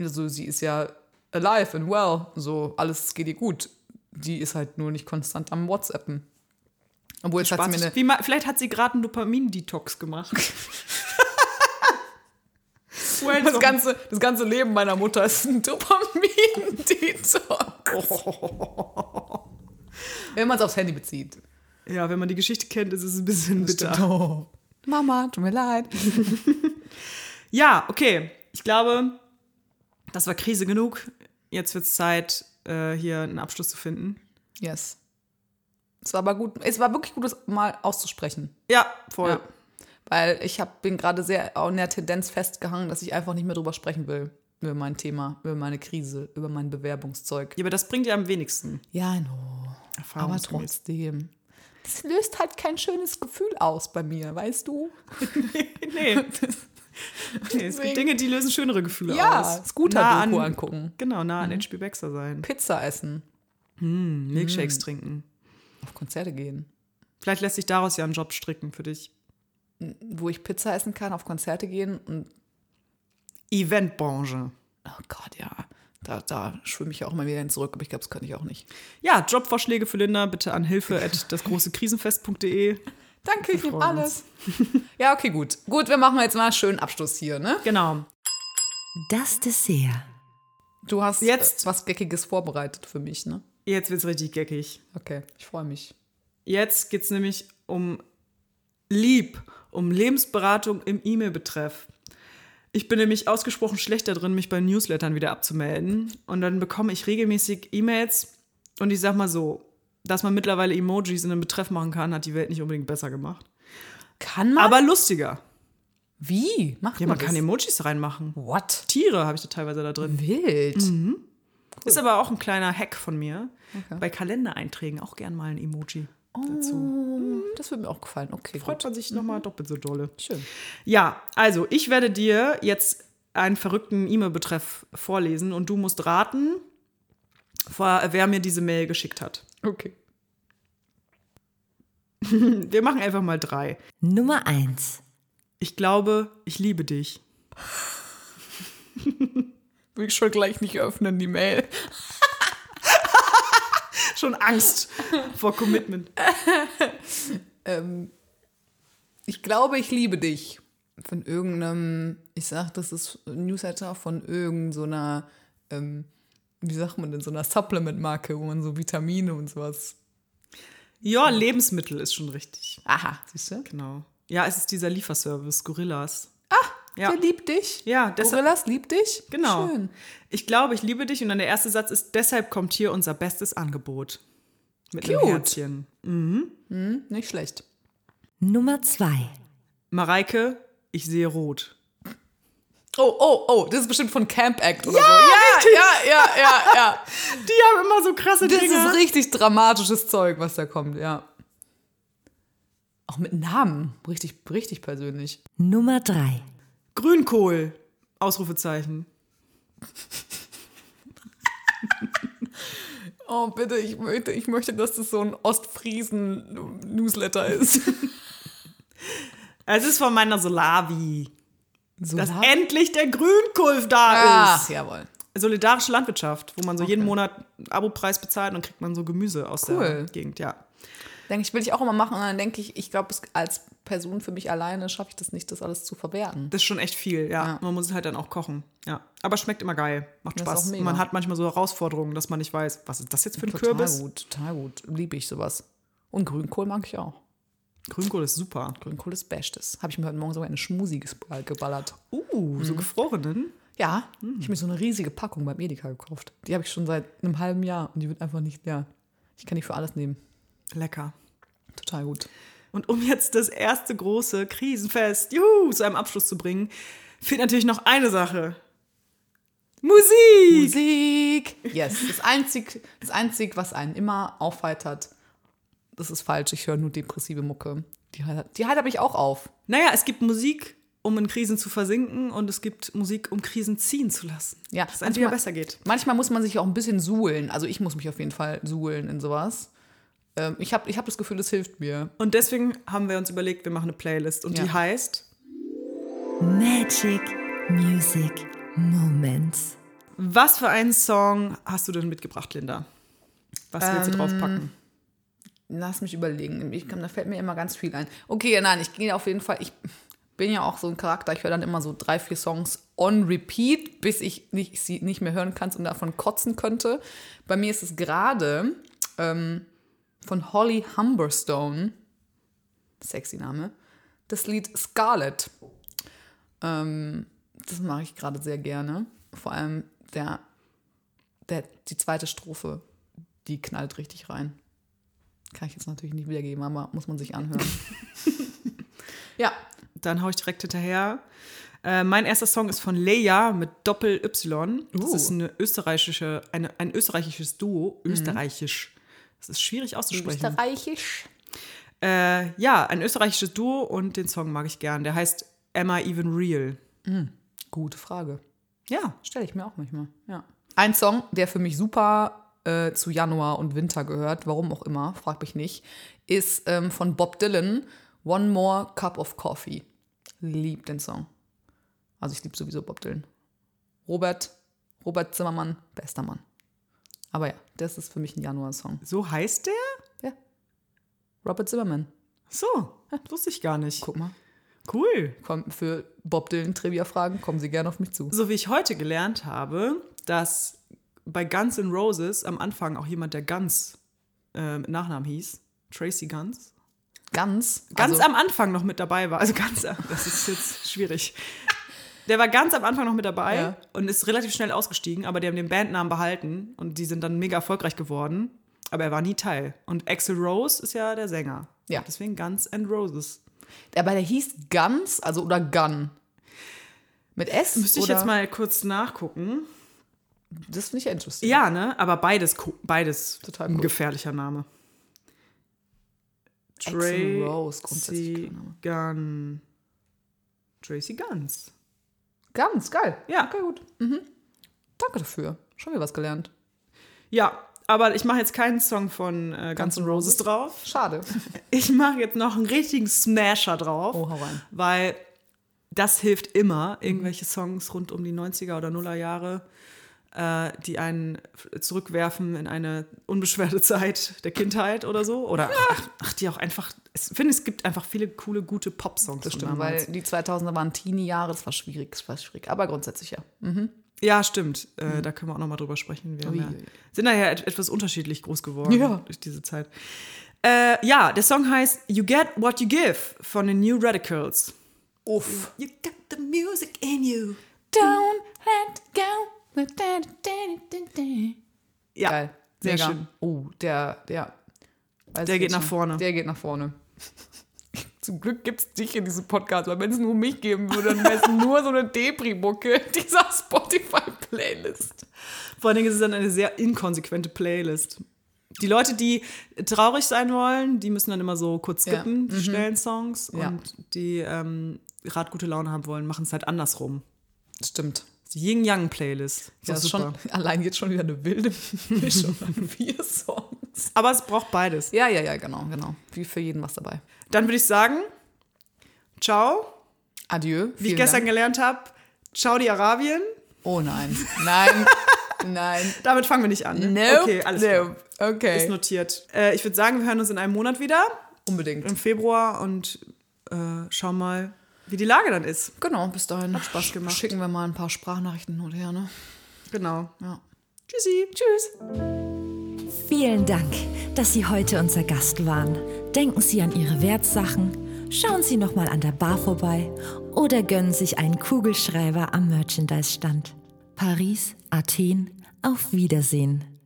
Also sie ist ja alive and well. So, alles geht ihr gut. Die ist halt nur nicht konstant am WhatsAppen. Obwohl, jetzt hat sie mir eine, Wie, vielleicht hat sie gerade einen Dopamin-Detox gemacht. das, ganze, das ganze Leben meiner Mutter ist ein Dopamin-Detox. Wenn man es aufs Handy bezieht. Ja, wenn man die Geschichte kennt, ist es ein bisschen bitter. Oh. Mama, tut mir leid. Ja, okay. Ich glaube, das war Krise genug. Jetzt wird es Zeit, äh, hier einen Abschluss zu finden. Yes. Es war aber gut, es war wirklich gut, das mal auszusprechen. Ja, voll. Ja. Weil ich hab, bin gerade sehr in der Tendenz festgehangen, dass ich einfach nicht mehr drüber sprechen will. Über mein Thema, über meine Krise, über mein Bewerbungszeug. Ja, aber das bringt ja am wenigsten. Ja, know. Aber trotzdem. Das löst halt kein schönes Gefühl aus bei mir, weißt du? Nee. nee es Deswegen- gibt Dinge, die lösen schönere Gefühle Ja, aus. Scooter-Doku Nah an- angucken. Genau, nah an HP Baxter sein. Pizza essen, Milkshakes trinken. Auf Konzerte gehen. Vielleicht lässt sich daraus ja einen Job stricken für dich. Wo ich Pizza essen kann, auf Konzerte gehen und Eventbranche. oh Gott, ja. Da, da schwimme ich ja auch mal wieder hin zurück, aber ich glaube, das kann ich auch nicht. Ja, Jobvorschläge für Linda bitte an hilfe at dasgroßekrisenfest.de. Danke, ich nehme alles. ja, okay, gut. Gut, wir machen jetzt mal einen schönen Abschluss hier, ne? Genau. Das Dessert. Du hast Jetzt- was Geckiges vorbereitet für mich, ne? Jetzt wird's richtig geckig. Okay, ich freue mich. Jetzt geht's nämlich um Lieb, um Lebensberatung im E-Mail-Betreff. Ich bin nämlich ausgesprochen schlecht darin, mich bei Newslettern wieder abzumelden. Und dann bekomme ich regelmäßig E-Mails. Und ich sag mal so, dass man mittlerweile Emojis in einem Betreff machen kann, hat die Welt nicht unbedingt besser gemacht. Kann man? Aber lustiger. Wie? Macht Ja, man das? kann Emojis reinmachen. What? Tiere habe ich da teilweise da drin. Wild. Ist aber auch ein kleiner Hack von mir. Bei Kalendereinträgen auch gern mal ein Emoji dazu. Das würde mir auch gefallen. Okay, Freut gut. man sich nochmal doppelt so dolle. Schön. Ja, also ich werde dir jetzt einen verrückten E-Mail-Betreff vorlesen und du musst raten, wer mir diese Mail geschickt hat. Okay. Wir machen einfach mal drei. Nummer 1. Ich glaube, ich liebe dich. Will ich schon gleich nicht öffnen, die Mail. Schon Angst vor Commitment. Ähm, ich glaube, ich liebe dich. Von irgendeinem, ich sag, das ist ein Newsletter von irgendeiner, ähm, wie sagt man denn, so einer Supplement-Marke, wo man so Vitamine und sowas. Ja, Lebensmittel ist schon richtig. Aha, siehst du? Genau. Ja, es ist dieser Lieferservice, Gorillas. Ja. Der liebt dich. Ja, deshalb- Gorillas liebt dich. Genau. Schön. Ich glaube, ich liebe dich. Und dann der erste Satz ist, deshalb kommt hier unser bestes Angebot. Mit einem Cute. Herzchen. Hm, nicht schlecht. Nummer 2. Mareike, ich sehe rot. Oh, oh, oh, das ist bestimmt von Camp Act oder so. Ja, ja, ja, ja, ja. Die haben immer so krasse Das Dinge. ist richtig dramatisches Zeug, was da kommt, ja. Auch mit Namen. Richtig, richtig persönlich. Nummer 3. Grünkohl. Ausrufezeichen. Oh, bitte, ich möchte, ich möchte, dass das so ein Ostfriesen-Newsletter ist. Es ist von meiner Solavi. Dass Solar- endlich der Grünkohl da Ach, ist. jawohl. Solidarische Landwirtschaft, wo man so jeden Okay. Monat einen Abopreis bezahlt und kriegt man so Gemüse aus Cool. der Gegend, ja. Denke ich, will ich auch immer machen. Und dann denke ich, ich glaube, als Person für mich alleine schaffe ich das nicht, das alles zu verwerten. Das ist schon echt viel, ja. Ja. Man muss es halt dann auch kochen. Ja. Aber schmeckt immer geil. Macht Das Spaß. Man hat manchmal so Herausforderungen, dass man nicht weiß, was ist das jetzt für ein Total Kürbis? gut, total gut. Liebe ich sowas. Und Grünkohl mag ich auch. Grünkohl ist super. Grünkohl ist Bestes. Habe ich mir heute Morgen sogar eine Schmusi gesp- geballert. Uh, Mhm. so gefrorenen. Ja, ich habe mir so eine riesige Packung beim Edeka gekauft. Die habe ich schon seit einem halben Jahr und die wird einfach nicht leer. Ich kann die für alles nehmen. Lecker. Total gut. Und um jetzt das erste große Krisenfest juhu, zu einem Abschluss zu bringen, fehlt natürlich noch eine Sache. Musik! Musik! Yes, das einzig, das einzig, was einen immer aufheitert, das ist falsch. Ich höre nur depressive Mucke. Die heitert, die heitert mich auch auf. Naja, es gibt Musik, um in Krisen zu versinken und es gibt Musik, um Krisen ziehen zu lassen. Ja, Dass es manchmal- besser geht. Manchmal muss man sich auch ein bisschen suhlen. Also ich muss mich auf jeden Fall suhlen in sowas. Ähm, ich habe ich hab das Gefühl, es hilft mir. Und deswegen haben wir uns überlegt, wir machen eine Playlist und die Ja. heißt Magic Music Moments. Was für einen Song hast du denn mitgebracht, Linda? Was willst du Ähm, draufpacken? Lass mich überlegen. Ich da fällt mir immer ganz viel ein. Okay, nein, ich gehe auf jeden Fall. Ich bin ja auch so ein Charakter. Ich höre dann immer so drei, vier Songs on repeat, bis ich nicht, sie nicht mehr hören kann und davon kotzen könnte. Bei mir ist es gerade ähm, von Holly Humberstone, sexy Name, das Lied Scarlet. Ähm, das mache ich gerade sehr gerne. Vor allem der, der, die zweite Strophe, die knallt richtig rein. Kann ich jetzt natürlich nicht wiedergeben, aber muss man sich anhören. ja, Dann hau ich direkt hinterher. Äh, mein erster Song ist von Leia mit Doppel-Y. Das Uh. ist eine österreichische, eine, ein österreichisches Duo. Mhm. Österreichisch. Das ist schwierig auszusprechen. österreichisch. Äh, ja, ein österreichisches Duo und den Song mag ich gern. Der heißt Am I Even Real? Gute Frage. Ja, Stelle ich mir auch manchmal. Ja. Ein Song, der für mich super äh, zu Januar und Winter gehört, warum auch immer, frag mich nicht, ist ähm, von Bob Dylan, One More Cup of Coffee. Lieb den Song. Also ich liebe sowieso Bob Dylan. Robert, Robert Zimmermann, bester Mann. Aber ja, das ist für mich ein Januar-Song. so heißt der? Ja. Robert Zimmermann. So, wusste ich gar nicht. Guck mal. Cool. Komm, für Bob Dylan Trivia-Fragen kommen Sie gerne auf mich zu. So wie ich heute gelernt habe, dass bei Guns N' Roses am Anfang auch jemand, der Guns äh, mit Nachnamen hieß, Tracy Guns, Ganz. ganz also, am Anfang noch mit dabei war. Also ganz, das ist jetzt schwierig. Der war ganz am Anfang noch mit dabei Ja. und ist relativ schnell ausgestiegen, aber die haben den Bandnamen behalten und die sind dann mega erfolgreich geworden. Aber er war nie Teil. Und Axel Rose ist ja der Sänger. Ja. Deswegen Guns N' Roses. Aber der hieß Guns, also oder Gun. Mit S? Müsste ich oder? jetzt mal kurz nachgucken. Das finde ich interessant. Ja, ne? Aber beides, beides Total ein cool. gefährlicher Name. Axl Rose, grundsätzlich Tracy. Gun. Tracy Guns. Ganz geil. Ja. Okay, gut. Mhm. Danke dafür. Schon wieder was gelernt. Ja, aber ich mache jetzt keinen Song von äh, Guns N' Roses drauf. Schade. Ich mache jetzt noch einen richtigen Smasher drauf. Oh, hau rein. Weil das hilft immer, irgendwelche Songs rund um die 90er oder Nuller Jahre, äh, die einen zurückwerfen in eine unbeschwerte Zeit der Kindheit oder so. Oder ach, ach, die auch einfach. Ich finde, es gibt einfach viele coole, gute Pop-Songs. Das stimmt, weil die 2000er waren Teenie-Jahre, das war schwierig, das war schwierig. Aber grundsätzlich ja. Ja, stimmt. Äh, Da können wir auch noch mal drüber sprechen. Wir ja, sind daher et etwas unterschiedlich groß geworden Ja. durch diese Zeit. Äh, ja, der Song heißt You Get What You Give von den New Radicals. Uff. You got the music in you. Don't let go. Ja, Geil. sehr Mega. schön. Oh, der, der. Der geht nach vorne. Der geht nach vorne. Zum Glück gibt es dich in diesem Podcast, weil wenn es nur mich geben würde, dann wäre es nur so eine Depri-Mucke dieser Spotify-Playlist. Vor allen Dingen ist es dann eine sehr inkonsequente Playlist. Die Leute, die traurig sein wollen, die müssen dann immer so kurz Ja. skippen, die schnellen Songs. Ja. Und die ähm, gerade gute Laune haben wollen, machen es halt andersrum. Stimmt. Die Yin-Yang-Playlist. Ja, Ist schon, allein jetzt schon wieder eine wilde Mischung an vier Songs. Aber es braucht beides. Ja, ja, ja, genau, genau. Wie für jeden was dabei. Dann würde ich sagen, ciao. Adieu. Wie ich gestern Dank. gelernt habe, ciao die Arabien. Oh nein. Nein. nein. Damit fangen wir nicht an. Ne? Nope. Okay, alles klar. nope. Okay. Ist notiert. Äh, ich würde sagen, wir hören uns in einem Monat wieder, Unbedingt. im Februar, und äh, schauen mal, wie die Lage dann ist. Genau, bis dahin. Hat Spaß gemacht. Schicken wir mal ein paar Sprachnachrichten hin und her, ne? Genau. Ja. Tschüssi. Tschüss. Vielen Dank, dass Sie heute unser Gast waren. Denken Sie an Ihre Wertsachen, schauen Sie noch mal an der Bar vorbei oder gönnen sich einen Kugelschreiber am Merchandise-Stand. Paris, Athen, auf Wiedersehen.